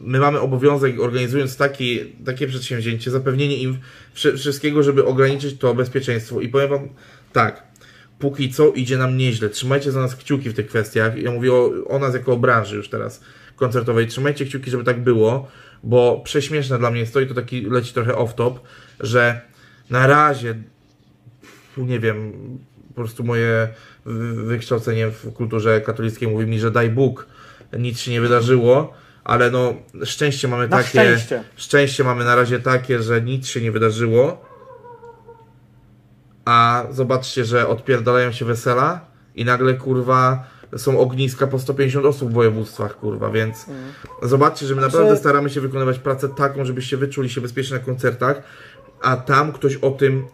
my mamy obowiązek, organizując takie, takie przedsięwzięcie, zapewnienie im wszy- wszystkiego, żeby ograniczyć to bezpieczeństwo. I powiem wam tak, póki co idzie nam nieźle. Trzymajcie za nas kciuki w tych kwestiach. Ja mówię o, o nas jako o branży już teraz koncertowej. Trzymajcie kciuki, żeby tak było, bo prześmieszne dla mnie jest to i to taki leci trochę off-top, że na razie nie wiem, po prostu moje wy- wykształcenie w kulturze katolickiej mówi mi, że daj Bóg, nic się nie wydarzyło, ale no szczęście mamy Na takie, szczęście. szczęście mamy na razie takie, że nic się nie wydarzyło, a zobaczcie, że odpierdalają się wesela i nagle kurwa są ogniska po 150 osób w województwach, kurwa, więc zobaczcie, że my naprawdę Znaczy- staramy się wykonywać pracę taką, żebyście wyczuli się bezpiecznie na koncertach, a tam ktoś o tym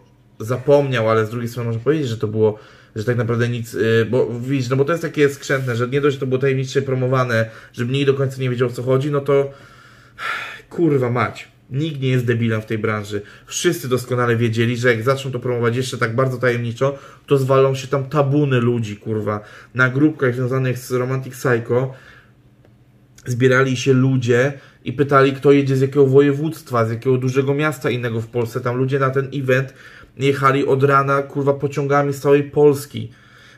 zapomniał, ale z drugiej strony można powiedzieć, że to było, że tak naprawdę nic, yy, bo widzisz, no bo to jest takie skrzętne, że nie dość, że to było tajemnicze promowane, żeby nikt do końca nie wiedział o co chodzi, no to kurwa mać. Nikt nie jest debilem w tej branży. Wszyscy doskonale wiedzieli, że jak zaczną to promować jeszcze tak bardzo tajemniczo, to zwalą się tam tabuny ludzi, kurwa. Na grupkach związanych z Romantic Psycho zbierali się ludzie i pytali, kto jedzie z jakiego województwa, z jakiego dużego miasta innego w Polsce. Tam ludzie na ten event jechali od rana, kurwa, pociągami z całej Polski.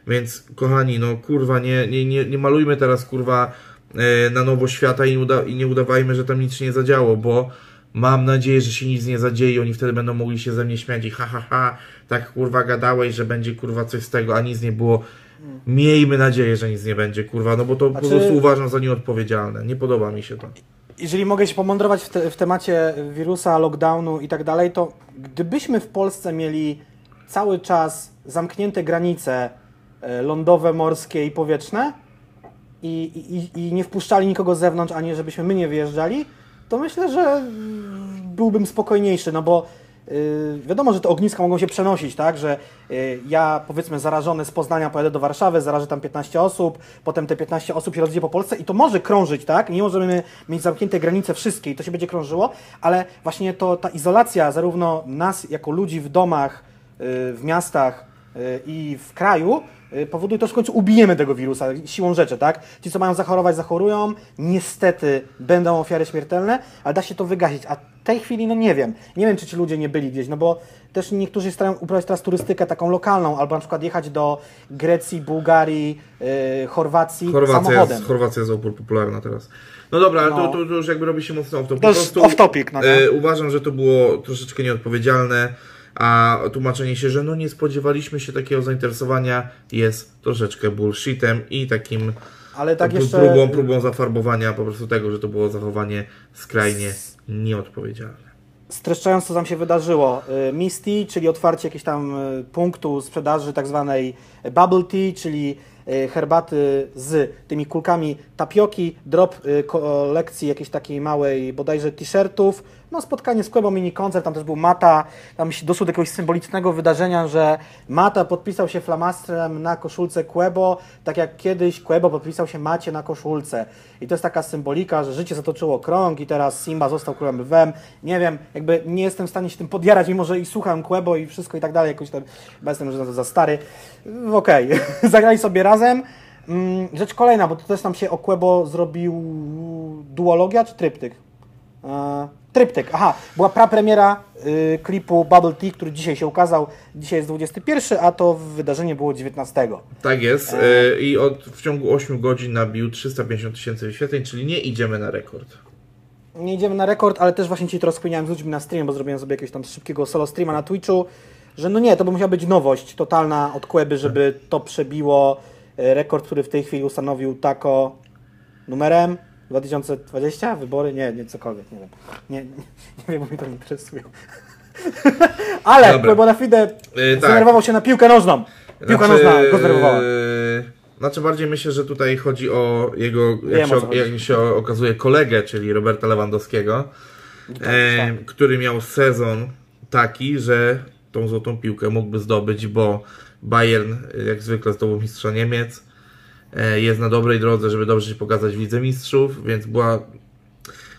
Więc, kochani, no kurwa, nie, nie, nie, nie malujmy teraz, kurwa, e, na nowo świata i, uda, i nie udawajmy, że tam nic się nie zadziało, bo mam nadzieję, że się nic nie zadzieje, oni wtedy będą mogli się ze mnie śmiać i ha, ha, ha, tak kurwa gadałeś, że będzie kurwa coś z tego, a nic nie było. Miejmy nadzieję, że nic nie będzie, kurwa, no bo to Znaczy- po prostu uważam za nieodpowiedzialne. Nie podoba mi się to. Jeżeli mogę się pomądrować w, te, w temacie wirusa, lockdownu i tak dalej, to gdybyśmy w Polsce mieli cały czas zamknięte granice e, lądowe, morskie i powietrzne i, i, i nie wpuszczali nikogo z zewnątrz, ani żebyśmy my nie wyjeżdżali, to myślę, że byłbym spokojniejszy, no bo y, wiadomo, że te ogniska mogą się przenosić, tak, że y, ja powiedzmy zarażony z Poznania pojadę do Warszawy, zarażę tam 15 osób, potem te 15 osób się rozjedzie po Polsce i to może krążyć, tak, nie możemy mieć zamknięte granice wszystkie i to się będzie krążyło, ale właśnie to ta izolacja zarówno nas jako ludzi w domach, y, w miastach i w kraju powoduje to, że w końcu ubijemy tego wirusa siłą rzeczy, tak? Ci, co mają zachorować, zachorują, niestety będą ofiary śmiertelne, ale da się to wygasić, a w tej chwili, no nie wiem, nie wiem, czy ci ludzie nie byli gdzieś, no bo też niektórzy starają uprawiać teraz turystykę taką lokalną, albo na przykład jechać do Grecji, Bułgarii, yy, Chorwacji Chorwacja samochodem. jest, Chorwacja jest opór popularna teraz. No dobra, ale No. to, to, to już jakby robi się mocno off-top. To off-topic, no e, uważam, że to było troszeczkę nieodpowiedzialne, a tłumaczenie się, że no nie spodziewaliśmy się takiego zainteresowania jest troszeczkę bullshitem i takim Ale tak jeszcze... próbą, próbą zafarbowania po prostu tego, że to było zachowanie skrajnie nieodpowiedzialne. streszczając, co tam się wydarzyło. Y, Misty, czyli otwarcie jakiegoś tam y, punktu sprzedaży tak zwanej bubble tea, czyli y, herbaty z tymi kulkami tapioki, drop kolekcji jakiejś takiej małej bodajże t-shirtów, no spotkanie z Quebo, mini koncert, tam też był Mata, tam się doszło do jakiegoś symbolicznego wydarzenia, że Mata podpisał się flamastrem na koszulce Quebo, tak jak kiedyś Quebo podpisał się Macie na koszulce. I to jest taka symbolika, że życie zatoczyło krąg i teraz Simba został królem lwem. Nie wiem, jakby nie jestem w stanie się tym podjarać, mimo że i słucham Quebo i wszystko i tak dalej, jakoś tam, chyba jestem już za stary. Okej, okay. zagrali sobie razem. Mm, rzecz kolejna, bo to też tam się o Quebo zrobił duologia czy tryptyk? Tryptyk, aha, była prapremiera y, klipu Bubble Tea, który dzisiaj się ukazał. Dzisiaj jest 21, a to wydarzenie było 19. Tak jest e... i od, w ciągu 8 godzin nabił 350 tysięcy wyświetleń, czyli nie idziemy na rekord. Nie idziemy na rekord, ale też właśnie ci to rozkminiałem z ludźmi na stream, bo zrobiłem sobie jakiegoś tam szybkiego solo streama na Twitchu, że no nie, to by musiała być nowość totalna od Kłeby, żeby to przebiło e, rekord, który w tej chwili ustanowił Tako numerem 2020? Wybory? Nie, nie, cokolwiek, nie wiem. Nie, nie, nie wiem, bo mnie to nie interesuje. Ale Dobra. na Fide yy, zdenerwował tak. się na piłkę nożną. Piłka znaczy, nożna go zdenerwowała. Yy, znaczy bardziej myślę, że tutaj chodzi o jego, jak, się, jak się okazuje, kolegę, czyli Roberta Lewandowskiego, e, który miał sezon taki, że tą złotą piłkę mógłby zdobyć, bo Bayern jak zwykle zdobył mistrza Niemiec, E, jest na dobrej drodze, żeby dobrze się pokazać w Lidze Mistrzów, więc była...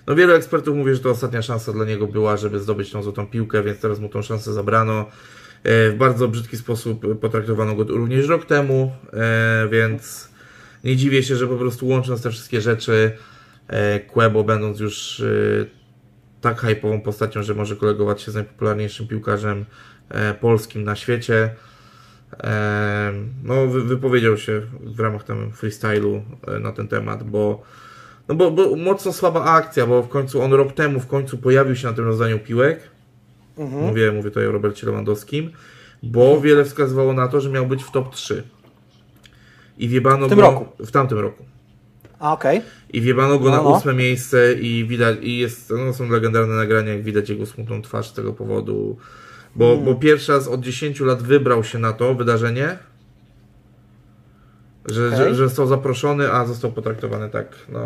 No wielu ekspertów mówi, że to ostatnia szansa dla niego była, żeby zdobyć tą złotą piłkę, więc teraz mu tą szansę zabrano. E, w bardzo brzydki sposób potraktowano go również rok temu, e, więc nie dziwię się, że po prostu łącząc te wszystkie rzeczy, Quebo będąc już tak hypową postacią, że może kolegować się z najpopularniejszym piłkarzem polskim na świecie, no, wypowiedział się w ramach tam freestylu e, na ten temat, bo, no bo, bo mocno słaba akcja, bo w końcu on rok temu w końcu pojawił się na tym rozdaniu piłek. Mhm. Mówię, mówię tutaj o Robercie Lewandowskim, bo wiele wskazywało na to, że miał być w top 3. I wiebano w tym go roku. w tamtym roku. A, okej. Okay. I wiebano go no, na no. ósme miejsce i widać, i jest, no, są legendarne nagrania, jak widać jego smutną twarz z tego powodu. Bo, hmm. bo pierwszy raz od 10 lat wybrał się na to wydarzenie, że, okay. że, że został zaproszony, a został potraktowany tak, no...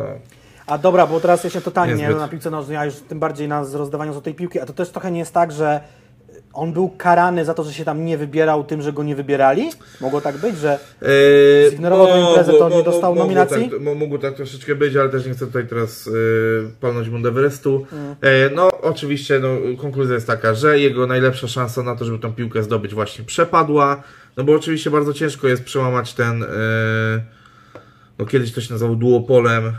A dobra, bo teraz ja się totalnie nie na piłce nożnej, a już tym bardziej na rozdawaniu tej piłki, a to też trochę nie jest tak, że on był karany za to, że się tam nie wybierał tym, że go nie wybierali? Mogło tak być, że eee, zignorował tę imprezę, to nie dostał mogło nominacji? Tak, mogło tak troszeczkę być, ale też nie chcę tutaj teraz yy, palnąć Mount Everestu. Mm. E, no oczywiście no, konkluzja jest taka, że jego najlepsza szansa na to, żeby tą piłkę zdobyć właśnie przepadła, no bo oczywiście bardzo ciężko jest przełamać ten, yy, no kiedyś to się nazywał duopolem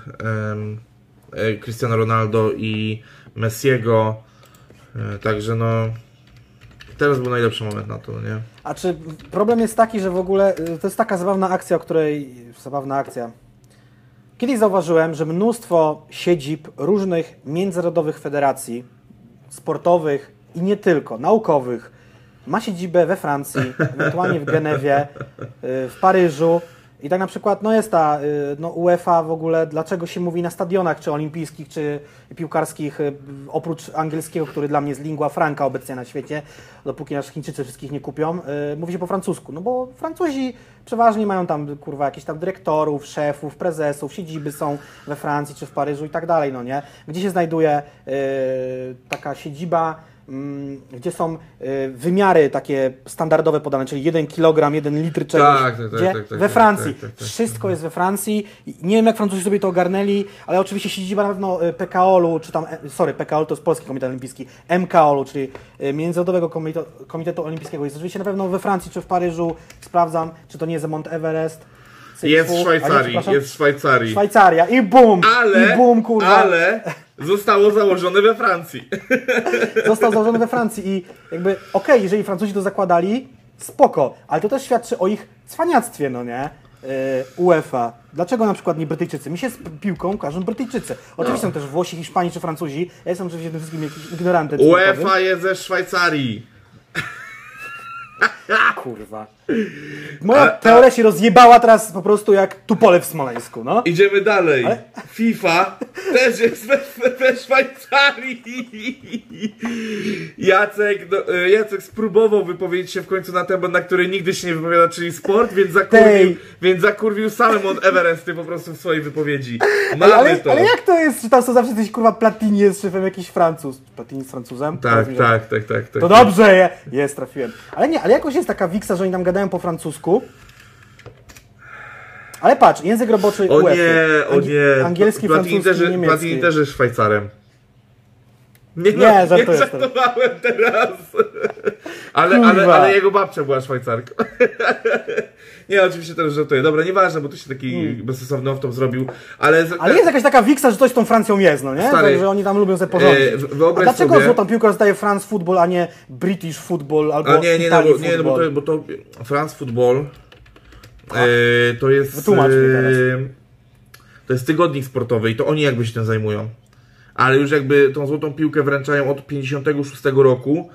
yy, Cristiano Ronaldo i Messiego, e, także no teraz był najlepszy moment na to, nie? A czy problem jest taki, że w ogóle y, to jest taka zabawna akcja, o której. Zabawna akcja. Kiedyś zauważyłem, że mnóstwo siedzib różnych międzynarodowych federacji sportowych i nie tylko, naukowych ma siedzibę we Francji, ewentualnie w Genewie, y, w Paryżu i tak na przykład no jest ta y, no UEFA w ogóle, dlaczego się mówi na stadionach, czy olimpijskich, czy piłkarskich, y, oprócz angielskiego, który dla mnie jest lingua franca obecnie na świecie, dopóki nasz Chińczycy wszystkich nie kupią, y, mówi się po francusku. No bo Francuzi przeważnie mają tam, kurwa, jakichś tam dyrektorów, szefów, prezesów, siedziby są we Francji, czy w Paryżu i tak dalej, no nie? Gdzie się znajduje taka siedziba gdzie są y, wymiary takie standardowe podane, czyli 1 kg, 1 litr czegoś. Tak, tak, gdzie? Tak, tak, we Francji. Tak, tak, tak, Wszystko jest we Francji. Nie wiem, jak Francuzi sobie to ogarnęli, ale oczywiście siedziba na pewno y, PKOL-u, czy tam, e, sorry, PKOL to jest Polski Komitet Olimpijski, MKOL-u, czyli y, Międzynarodowego Komitetu, Komitetu Olimpijskiego. Jest oczywiście na pewno we Francji czy w Paryżu. Sprawdzam, czy to nie jest Mont Everest. Jest w Szwajcarii, jest w Szwajcarii. Szwajcaria i bum! Ale, i bum, kurwa. ale zostało założone we Francji. Został założony we Francji i jakby, okej, okay, jeżeli Francuzi to zakładali, spoko, ale to też świadczy o ich cwaniactwie, no nie? Yy, UEFA. Dlaczego na przykład nie Brytyjczycy? Mi się z piłką każą Brytyjczycy. Oczywiście no. są też Włosi, Hiszpanii czy Francuzi. Ja jestem oczywiście tym wszystkim jakiś ignorantem. UEFA jest ze Szwajcarii. Kurwa. Moja teoria się rozjebała teraz po prostu jak tupole w Smoleńsku, no. Idziemy dalej. Ale- FIFA też jest we, we Szwajcarii. Jacek, no, Jacek spróbował wypowiedzieć się w końcu na temat, na który nigdy się nie wypowiada, czyli sport, więc zakurwił, Tej. więc zakurwił samym od Everesty po prostu w swojej wypowiedzi. Mamy Ale, to. ale jak to jest, że tam są zawsze jakiś kurwa Platini jest szefem jakiś Francuz? Platini z Francuzem? Tak, tak, tak, tak, tak. To dobrze, je, jest, trafiłem. Ale nie, ale jakoś jest taka wiksa, że oni tam gadają po francusku. Ale patrz, język roboczy O UEFA. nie, o Angi- nie. Angielski, Platini francuski, też, niemiecki. Platini też jest Szwajcarem. Nie, Nie, no, nie żartowałem teraz. Ale, Kurwa. ale, ale jego babcia była Szwajcarką. Nie, oczywiście teraz żartuję. Dobra, nieważne, bo tu się taki bezsensowny off zrobił. Ale. Ale jest jakaś taka wiksa, że coś z tą Francją jest, no nie? Stary, Tak, że oni tam lubią sobie porządzić. e, A dlaczego sobie- złotą piłkę rozdaje France Football, a nie British Football albo A nie, nie, no, bo, nie no, bo, to, bo to France Football e, to jest. Wytłumacz e, To jest tygodnik sportowy i to oni jakby się tym zajmują. Ale już jakby tą złotą piłkę wręczają od 56 roku,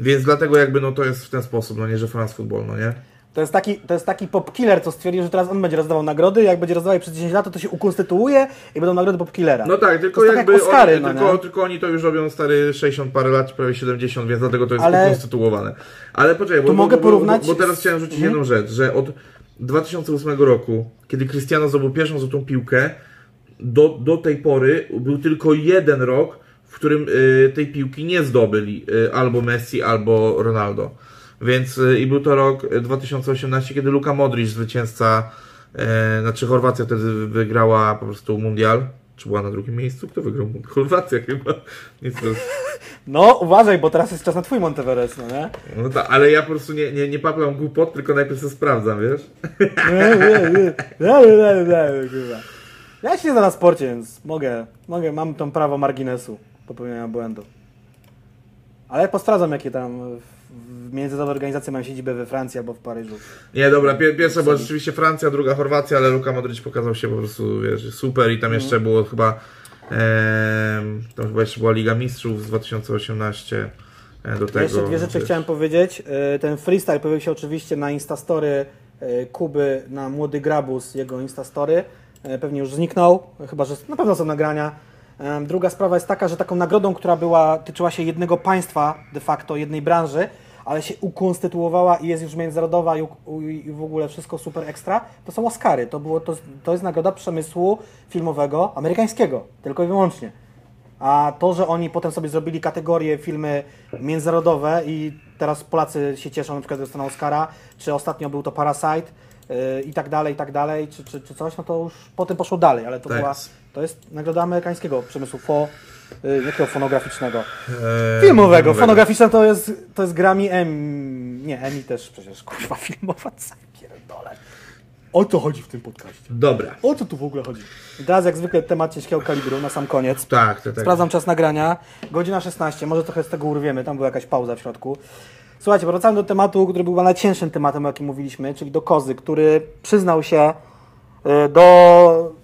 więc dlatego jakby no to jest w ten sposób, no nie, że France Football, no nie? To jest taki, to jest taki pop killer, co stwierdził, że teraz on będzie rozdawał nagrody, jak będzie rozdawał je przez 10 lat, to to się ukonstytuuje i będą nagrody pop killera. No tak, tylko tak jakby jak Oscary, oni, no tylko, tylko oni to już robią stary 60 parę lat, prawie 70, więc dlatego to jest Ale- ukonstytuowane. Ale poczekaj, bo, bo, mogę porównać bo, bo teraz chciałem rzucić Mhm. jedną rzecz, że od 2008 roku, kiedy Cristiano zdobył pierwszą złotą piłkę, do, do tej pory był tylko jeden rok, w którym y, tej piłki nie zdobyli y, albo Messi, albo Ronaldo. Więc y, i był to rok y, 2018, kiedy Luka Modric, zwycięzca, y, znaczy Chorwacja wtedy wygrała po prostu mundial. Czy była na drugim miejscu? Kto wygrał mundial? Chorwacja chyba. Nic No uważaj, bo teraz jest czas na twój Monteverest, no nie? no tak, ale ja po prostu nie, nie, nie paplam głupot, tylko najpierw to sprawdzam, wiesz? Nie, nie, nie. Nie, nie, nie, nie, kurwa. Ja się nie znam na sporcie, więc mogę, mogę, mam to prawo marginesu popełniania błędu. Ale posprawdzam, jakie tam międzynarodowe organizacje mają siedzibę we Francji albo w Paryżu. Nie, dobra, pier pierwsza była rzeczywiście Francja, druga Chorwacja, ale Luka Modric pokazał się po prostu, wiesz, super i tam jeszcze było chyba, em, tam chyba jeszcze była Liga Mistrzów z 2018 e, do tego. Jeszcze dwie rzeczy wiesz. chciałem powiedzieć. E, Ten freestyle pojawił się oczywiście na Instastory e, Kuby, na Młody Grabus, jego Instastory. E, Pewnie już zniknął, chyba że na pewno są nagrania. Druga sprawa jest taka, że taką nagrodą, która była, tyczyła się jednego państwa, de facto jednej branży, ale się ukonstytuowała i jest już międzynarodowa i, u- i w ogóle wszystko super ekstra, to są Oscary. To, było, to, to jest nagroda przemysłu filmowego amerykańskiego, tylko i wyłącznie. A to, że oni potem sobie zrobili kategorie filmy międzynarodowe i teraz Polacy się cieszą, na przykład dostaną Oscara, czy ostatnio był to Parasite yy, i tak dalej, i tak dalej, czy, czy, czy coś, no to już potem poszło dalej, ale to Tak. była, to jest nagroda amerykańskiego przemysłu fo, yy, jakiego fonograficznego? E, Filmowego, fonograficzne to jest, to jest Grammy M, nie, Emmy też przecież, kurwa, filmowa, pierdolę. O co chodzi w tym podcaście? Dobra. O co tu w ogóle chodzi? I teraz jak zwykle temat ciężkiego kalibru na sam koniec. Tak, tak, tak. Sprawdzam czas nagrania. Godzina 16, może trochę z tego urwiemy, tam była jakaś pauza w środku. Słuchajcie, wracamy do tematu, który był najcięższym tematem, o jakim mówiliśmy, czyli do Kozy, który przyznał się y, do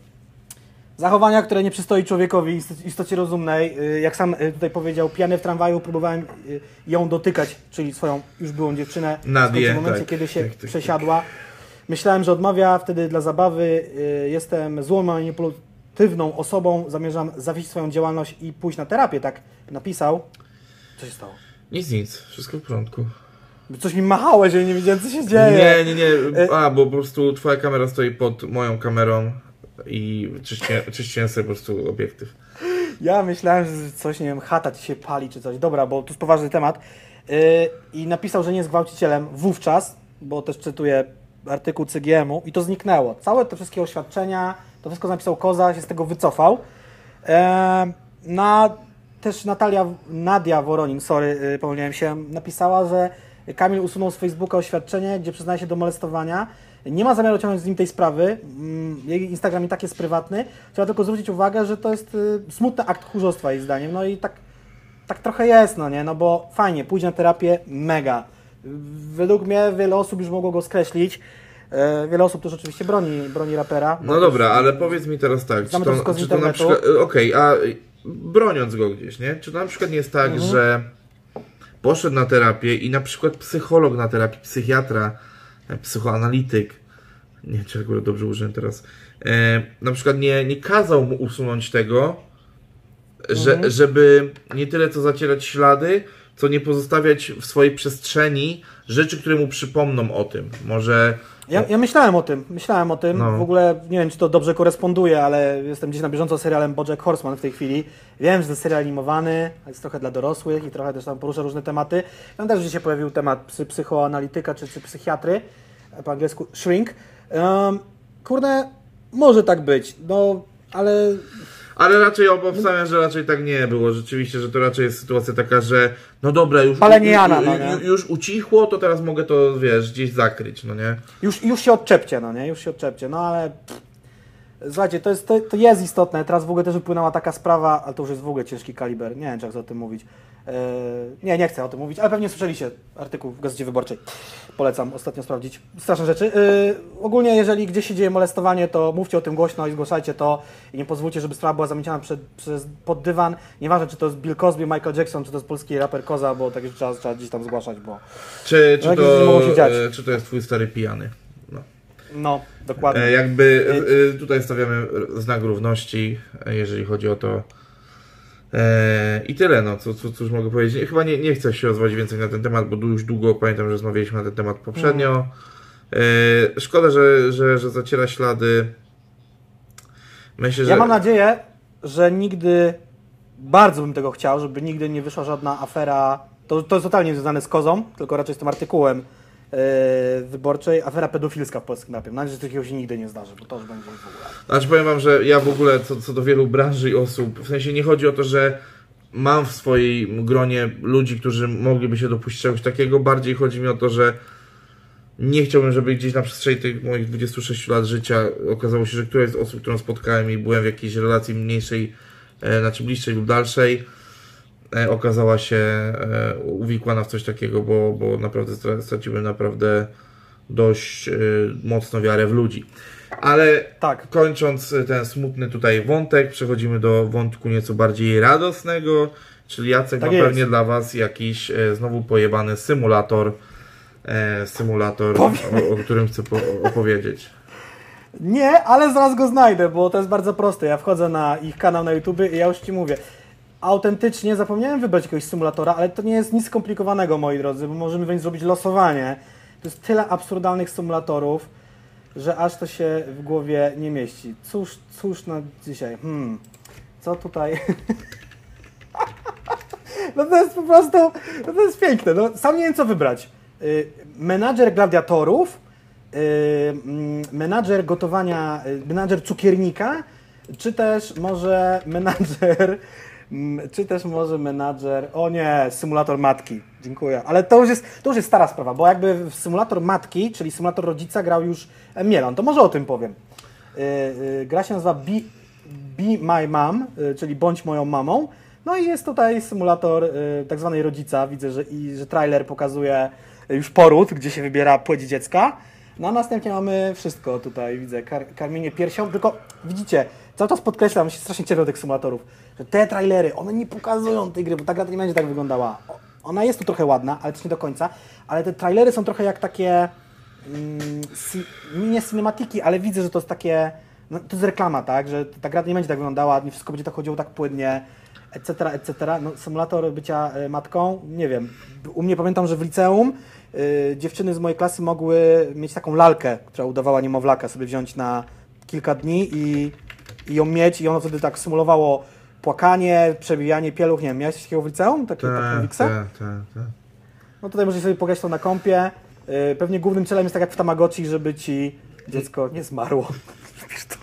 zachowania, które nie przystoi człowiekowi, istocie rozumnej. Y, Jak sam y, tutaj powiedział, pijany w tramwaju, próbowałem y, ją dotykać, czyli swoją już byłą dziewczynę, Nadię, w momencie, tak. kiedy się Tak, tak, tak. przesiadła. Myślałem, że odmawia wtedy dla zabawy. Jestem złą, manipulatywną osobą. Zamierzam zawiesić swoją działalność i pójść na terapię. Tak napisał. Co się stało? Nic, nic, wszystko w porządku. Coś mi machałeś, że nie wiedziałem, co się dzieje. Nie, nie, nie. A, bo po prostu twoja kamera stoi pod moją kamerą i czyścię, czyściłem sobie po prostu obiektyw. Ja myślałem, że coś, nie wiem, chata ci się pali czy coś. Dobra, bo tu jest poważny temat. Yy, I napisał, że nie jest gwałcicielem wówczas, bo też cytuję artykuł CGM-u i to zniknęło. Całe te wszystkie oświadczenia, to wszystko napisał Koza, się z tego wycofał. E, na, też Natalia, Nadia Woronin, sorry, yy, pomyliłem się, napisała, że Kamil usunął z Facebooka oświadczenie, gdzie przyznaje się do molestowania. Nie ma zamiaru ciągnąć z nim tej sprawy. Mm, Jej Instagram i tak jest prywatny. Trzeba tylko zwrócić uwagę, że to jest y, smutny akt tchórzostwa jej zdaniem. No i tak, tak trochę jest, no nie? No bo fajnie, pójdzie na terapię, mega. Według mnie wiele osób już mogło go skreślić. E, Wiele osób też oczywiście broni, broni rapera. No dobra, ale powiedz mi teraz tak, czy to czy to na przykład, okej, a broniąc go gdzieś, nie? Czy to na przykład nie jest tak, Mhm. że poszedł na terapię i na przykład psycholog na terapii, psychiatra, psychoanalityk, nie wiem, czy akurat dobrze użyłem teraz, e, na przykład nie, nie kazał mu usunąć tego, że, żeby nie tyle co zacierać ślady, co nie pozostawiać w swojej przestrzeni rzeczy, które mu przypomną o tym. Może Ja, ja myślałem o tym, myślałem o tym. No. W ogóle nie wiem, czy to dobrze koresponduje, ale jestem gdzieś na bieżąco z serialem Bojack Horseman w tej chwili. Wiem, że jest serial animowany, jest trochę dla dorosłych i trochę też tam porusza różne tematy. Tam też gdzieś się pojawił temat psy, psychoanalityka czy, czy psychiatry, po angielsku shrink. Um, kurde, może tak być, no ale Ale raczej obstawiam, że raczej tak nie było. Rzeczywiście, że to raczej jest sytuacja taka, że no dobra, już, Palenie już, Jana, no nie? już ucichło, to teraz mogę to, wiesz, gdzieś zakryć, no nie? już, już się odczepcie, no nie? Już się odczepcie, no ale... pff. Słuchajcie, to jest, to, to jest istotne. Teraz w ogóle też wypłynęła taka sprawa, ale to już jest w ogóle ciężki kaliber. Nie wiem, czy chcę o tym mówić. Eee, nie, nie chcę o tym mówić, ale pewnie słyszeliście artykuł w Gazecie Wyborczej. Polecam ostatnio sprawdzić. Straszne rzeczy. Eee, ogólnie, jeżeli gdzieś się dzieje molestowanie, to mówcie o tym głośno i zgłaszajcie to i nie pozwólcie, żeby sprawa była zamieciana przed, przez, pod dywan. Nieważne, czy to jest Bill Cosby, Michael Jackson, czy to jest polski raper Koza, bo takie rzeczy trzeba, trzeba gdzieś tam zgłaszać, bo... Czy, czy, No, to, e, czy to jest twój stary pijany? No. Dokładnie. E, jakby e, e, tutaj stawiamy znak równości, jeżeli chodzi o to. I tyle, no, co, co, cóż mogę powiedzieć. Chyba nie, nie chcę się rozwodzić więcej na ten temat, bo już długo pamiętam, że rozmawialiśmy na ten temat poprzednio. E, szkoda, że, że, że zaciera ślady. Myślę, że. Ja mam nadzieję, że nigdy, bardzo bym tego chciał, żeby nigdy nie wyszła żadna afera, to, to jest totalnie związane z kozą, tylko raczej z tym artykułem wyborczej, afera pedofilska w polskim rapie. Mam nadzieję, że takiego się nigdy nie zdarzy, bo to już będzie w ogóle. Znaczy powiem wam, że ja w ogóle co, co do wielu branży i osób, w sensie nie chodzi o to, że mam w swojej gronie ludzi, którzy mogliby się dopuścić czegoś takiego, bardziej chodzi mi o to, że nie chciałbym, żeby gdzieś na przestrzeni tych moich 26 lat życia okazało się, że któraś z osób, którą spotkałem i byłem w jakiejś relacji mniejszej, e, znaczy bliższej lub dalszej, e, okazała się e, uwikłana w coś takiego, bo, bo naprawdę stra- straciłem naprawdę dość e, mocno wiarę w ludzi. Ale Tak. kończąc e, ten smutny tutaj wątek, przechodzimy do wątku nieco bardziej radosnego, czyli Jacek Tak ma jest. pewnie dla Was jakiś e, znowu pojebany symulator, e, symulator, o, o którym chcę po, opowiedzieć. Nie, ale zaraz go znajdę, bo to jest bardzo proste. Ja wchodzę na ich kanał na YouTube i ja już Ci mówię. Autentycznie zapomniałem wybrać jakiegoś symulatora, ale to nie jest nic skomplikowanego, moi drodzy, bo możemy więc zrobić losowanie. To jest tyle absurdalnych symulatorów, że aż to się w głowie nie mieści. Cóż, cóż na dzisiaj? Hmm, co tutaj? No to jest po prostu, no to jest piękne. No, sam nie wiem co wybrać. Y, menadżer gladiatorów, y, mm, menadżer gotowania, y, menadżer cukiernika, czy też może menadżer, czy też może menadżer, o nie, symulator matki. Dziękuję. Ale to już jest, to już jest stara sprawa, bo jakby w symulator matki, czyli symulator rodzica grał już Mielon, to może o tym powiem. Y, y, Gra się nazywa Be, Be My Mom, y, czyli Bądź moją mamą. No i jest tutaj symulator tak zwanej rodzica. Widzę, że, i, że trailer pokazuje już poród, gdzie się wybiera płeć dziecka. No a następnie mamy wszystko tutaj, widzę, kar, karmienie piersią, tylko widzicie, cały czas podkreślam, się strasznie do tych symulatorów, że te trailery, one nie pokazują tej gry, bo ta gra nie będzie tak wyglądała. Ona jest tu trochę ładna, ale też nie do końca, ale te trailery są trochę jak takie mm, nie cinematiki, ale widzę, że to jest takie, no, to jest reklama, tak, że ta gra nie będzie tak wyglądała, nie wszystko będzie tak chodziło tak płynnie, etc., etc. No, symulator bycia e, matką, nie wiem, u mnie pamiętam, że w liceum dziewczyny z mojej klasy mogły mieć taką lalkę, która udawała niemowlaka, sobie wziąć na kilka dni i, i ją mieć i ono wtedy tak symulowało płakanie, przebijanie pieluch, nie wiem, miałeś coś takiego w liceum? Takie, taką Tak, wiksę? tak, tak, tak. No tutaj możesz sobie pograć to na kompie. Yy, Pewnie głównym celem jest tak jak w Tamagotchi, żeby ci dziecko nie zmarło.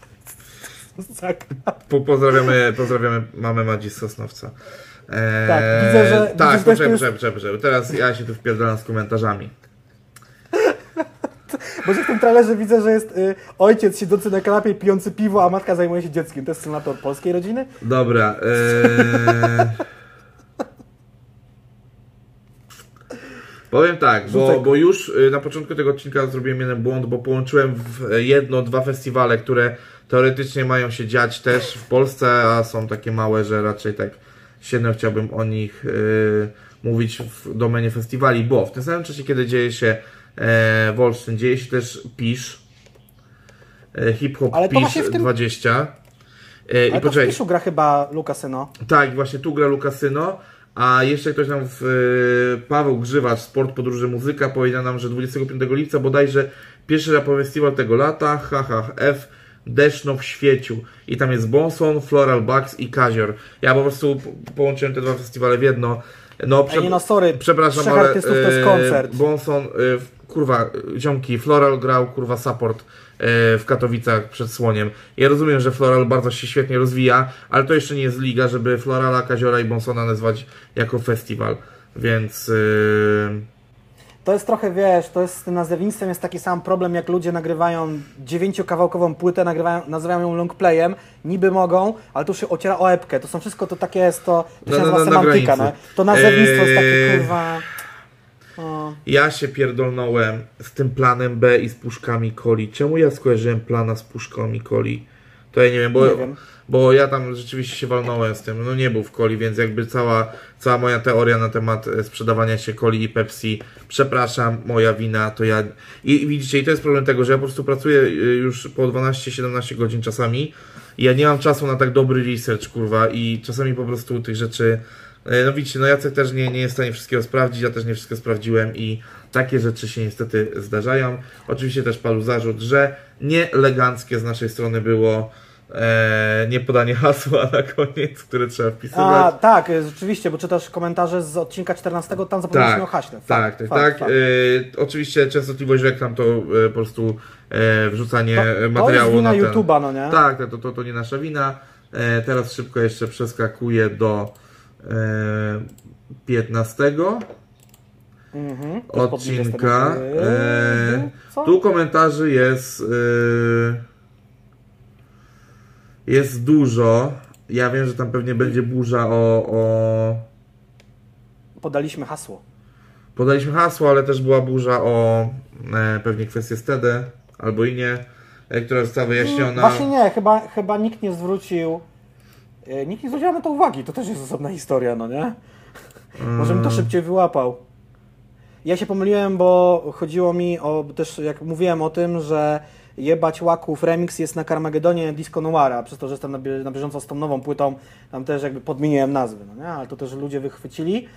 tak. Po, pozdrawiamy, pozdrawiamy mamę Madzi Sosnowca. Eee, Tak, widzę, że- widzę, Tak, jest poczekaj, już- poczekaj, poczekaj, poczekaj. Teraz ja się tu wpierdalam z komentarzami. Bo że w tym trailerze widzę, że jest y, ojciec siedzący na kanapie, pijący piwo, a matka zajmuje się dzieckiem. To jest symulator polskiej rodziny? Dobra. Eee... Powiem tak, bo, bo już y, na początku tego odcinka zrobiłem jeden błąd, bo połączyłem w jedno, dwa festiwale, które teoretycznie mają się dziać też w Polsce, a są takie małe, że raczej tak średnio chciałbym o nich y, mówić w domenie festiwali, bo w tym samym czasie, kiedy dzieje się e, Wolsztyn, dzieje się też Pisz, e, Hip Hop Ale Pisz w tym- 20. E, Ale I to w poczekaj, Piszu gra chyba Lukasyno. tak, właśnie tu gra Lukasyno, a jeszcze ktoś nam, w, e, Paweł Grzywacz, Sport, Podróże, Muzyka, powiedział nam, że 25 lipca bodajże pierwszy rapowy festiwal tego lata, HHF, Deszno w świeciu. I tam jest Bonson, Floral Bugs i Kazior. Ja po prostu po- połączyłem te dwa festiwale w jedno. No, Ej, nie no, sorry, przepraszam, trzech ale to jest e, koncert. Bonson, e, kurwa, ziomki, Floral grał, kurwa, support e, w Katowicach przed Słoniem. Ja rozumiem, że Floral bardzo się świetnie rozwija, ale to jeszcze nie jest liga, żeby Florala, Kaziora i Bonsona nazwać jako festiwal. Więc e, To jest trochę, wiesz, to jest z tym nazewnictwem jest taki sam problem, jak ludzie nagrywają dziewięciokawałkową płytę, nagrywają, nazywają ją longplayem, niby mogą, ale tu się ociera o epkę. To są wszystko, to takie jest to, to się no, nazywa na semantyka, no. To nazewnictwo jest takie, Eee. kurwa... O. ja się pierdolnąłem z tym planem B i z puszkami coli. Czemu ja skojarzyłem plana z puszkami coli? To ja nie wiem, bo, Nie wiem. bo ja tam rzeczywiście się walnąłem z tym. No nie był w coli, więc jakby cała, cała moja teoria na temat e, sprzedawania się coli i Pepsi, przepraszam, moja wina, to ja... I widzicie, i to jest problem tego, że ja po prostu pracuję y, już po 12-17 godzin czasami i ja nie mam czasu na tak dobry research, kurwa, i czasami po prostu tych rzeczy... e, No widzicie, no Jacek też nie, nie jest w stanie wszystkiego sprawdzić, ja też nie wszystko sprawdziłem i takie rzeczy się niestety zdarzają. Oczywiście też padł zarzut, że nieeleganckie z naszej strony było e, nie podanie hasła na koniec, które trzeba A, wpisywać. tak, e, rzeczywiście, bo czytasz komentarze z odcinka 14, tam zapomnieliśmy Tak, o haśle. Tak, tak, tak. E, oczywiście częstotliwość reklam to e, po prostu e, wrzucanie To, to jest materiału wina na ten... YouTube'a, no nie? Tak, to, to, to, nie nasza wina. E, teraz szybko jeszcze przeskakuję do e, 15 Mhm. Odcinka. E, Co? tu komentarzy jest e, jest dużo. Ja wiem, że tam pewnie będzie burza o, o Podaliśmy hasło. Podaliśmy hasło, ale też była burza o e, pewnie kwestię STD albo i nie, e, która została wyjaśniona. Właśnie nie, chyba, chyba nikt nie zwrócił. e, Nikt nie zwrócił na to uwagi. To też jest osobna historia, no nie? Może bym to szybciej wyłapał. Ja się pomyliłem, bo chodziło mi o, też jak mówiłem o tym, że Jebać Łaków Remix jest na Carmagedonie Disco Noira, przez to, że jestem na, bie- na bieżąco z tą nową płytą, tam też jakby podmieniłem nazwy, no nie? ale to też ludzie wychwycili.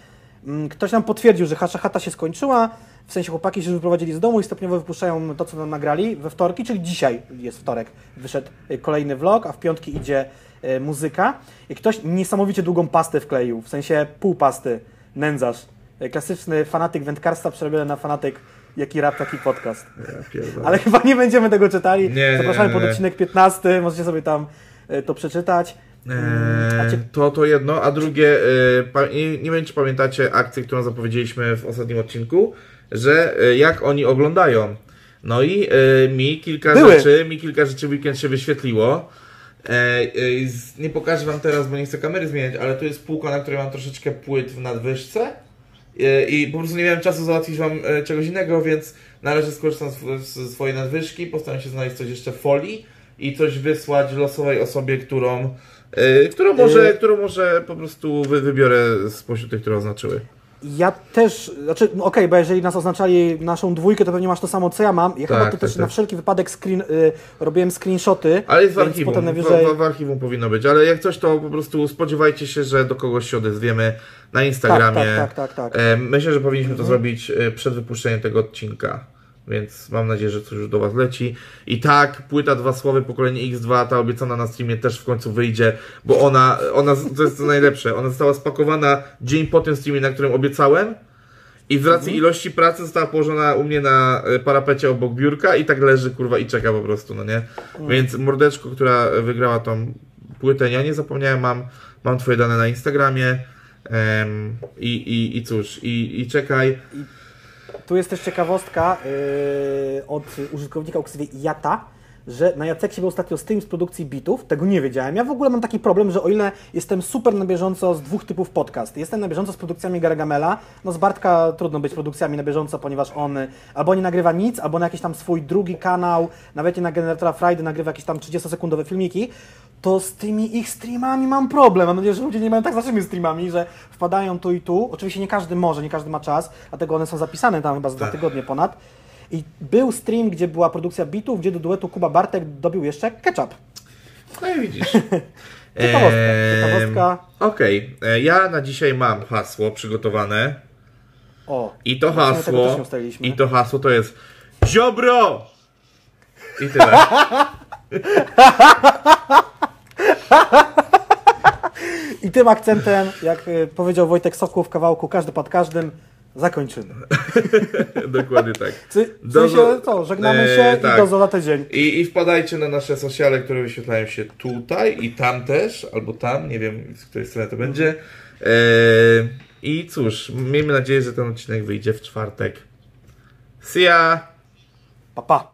Mm, Ktoś nam potwierdził, że Hasza Chata się skończyła, w sensie chłopaki się wyprowadzili z domu i stopniowo wypuszczają to, co nam nagrali we wtorki, czyli dzisiaj jest wtorek, wyszedł y, kolejny vlog, a w piątki idzie y, muzyka. I ktoś niesamowicie długą pastę wkleił, w sensie pół pasty, nędzarz. Y, Klasyczny fanatyk wędkarstwa przerobiony na fanatyk jaki rap, taki podcast. Ja. Ale chyba nie będziemy tego czytali. Nie, Zapraszamy nie, pod odcinek 15, możecie sobie tam y, to przeczytać. Eee, to to jedno, a drugie, e, nie, nie wiem czy pamiętacie akcję, którą zapowiedzieliśmy w ostatnim odcinku, że e, jak oni oglądają. No i e, mi kilka Były. rzeczy, mi kilka rzeczy w weekend się wyświetliło. E, e, nie pokażę wam teraz, bo nie chcę kamery zmieniać, ale tu jest półka, na której mam troszeczkę płyt w nadwyżce. E, I po prostu nie miałem czasu załatwić wam e, czegoś innego, więc na razie skorzystam z, swojej nadwyżki, postaram się znaleźć coś jeszcze w folii i coś wysłać losowej osobie, którą, e, którą, może, Y- którą może po prostu wy, wybiorę spośród tych, które oznaczyły. Ja też, znaczy, no okej, bo jeżeli nas oznaczali naszą dwójkę, to pewnie masz to samo, co ja mam. Ja chyba Tak, to tak, też tak. na wszelki wypadek screen, y, robiłem screenshoty, Ale jest w archiwum, potem w, najwyżej... w, w archiwum powinno być, ale jak coś to po prostu spodziewajcie się, że do kogoś się odezwiemy na Instagramie. Tak, tak, tak, tak, tak. E, Myślę, że powinniśmy to zrobić e, przed wypuszczeniem tego odcinka. Więc mam nadzieję, że coś już do Was leci. I tak, płyta Dwa Słowy, pokolenie X2, ta obiecana na streamie też w końcu wyjdzie, bo ona, ona to jest to najlepsze, ona została spakowana dzień po tym streamie, na którym obiecałem. I z racji ilości pracy została położona u mnie na e, parapecie obok biurka i tak leży, kurwa, i czeka po prostu, no nie? Więc mordeczko, która wygrała tą płytę, ja nie zapomniałem, mam, mam Twoje dane na Instagramie. Em, i, i, I cóż, i, i czekaj. Tu jest też ciekawostka yy, od użytkownika o ksywie Jata, że na Jaceksie był ostatnio stream z produkcji bitów, tego nie wiedziałem. Ja w ogóle mam taki problem, że o ile jestem super na bieżąco z dwóch typów podcast, jestem na bieżąco z produkcjami Gargamela, no z Bartka trudno być produkcjami na bieżąco, ponieważ on y, albo nie nagrywa nic, albo na jakiś tam swój drugi kanał, nawet nie na Generatora Friday nagrywa jakieś tam 30-sekundowe filmiki, to z tymi ich streamami mam problem. Mam nadzieję, że ludzie nie mają tak z naszymi streamami, że wpadają tu i tu. Oczywiście nie każdy może, nie każdy ma czas, dlatego one są zapisane tam chyba za dwa Tak. tygodnie ponad. I był stream, gdzie była produkcja bitów, gdzie do duetu Kuba Bartek dobił jeszcze ketchup. No i widzisz. Ciekawostka, Em, ciekawostka. Okej, e, ja na dzisiaj mam hasło przygotowane. O, I to hasło. I to hasło to jest Ziobro! I tyle. I tym akcentem, jak y, powiedział Wojtek Sokół w kawałku Każdy pod każdym, zakończymy. Dokładnie tak. Czy, Do- sensie co, żegnamy e, się tak. i do za tydzień. I, I wpadajcie na nasze sociale, które wyświetlają się tutaj i tam też, albo tam, nie wiem z której strony to będzie. E, I cóż, miejmy nadzieję, że ten odcinek wyjdzie w czwartek. See ya! Pa, pa.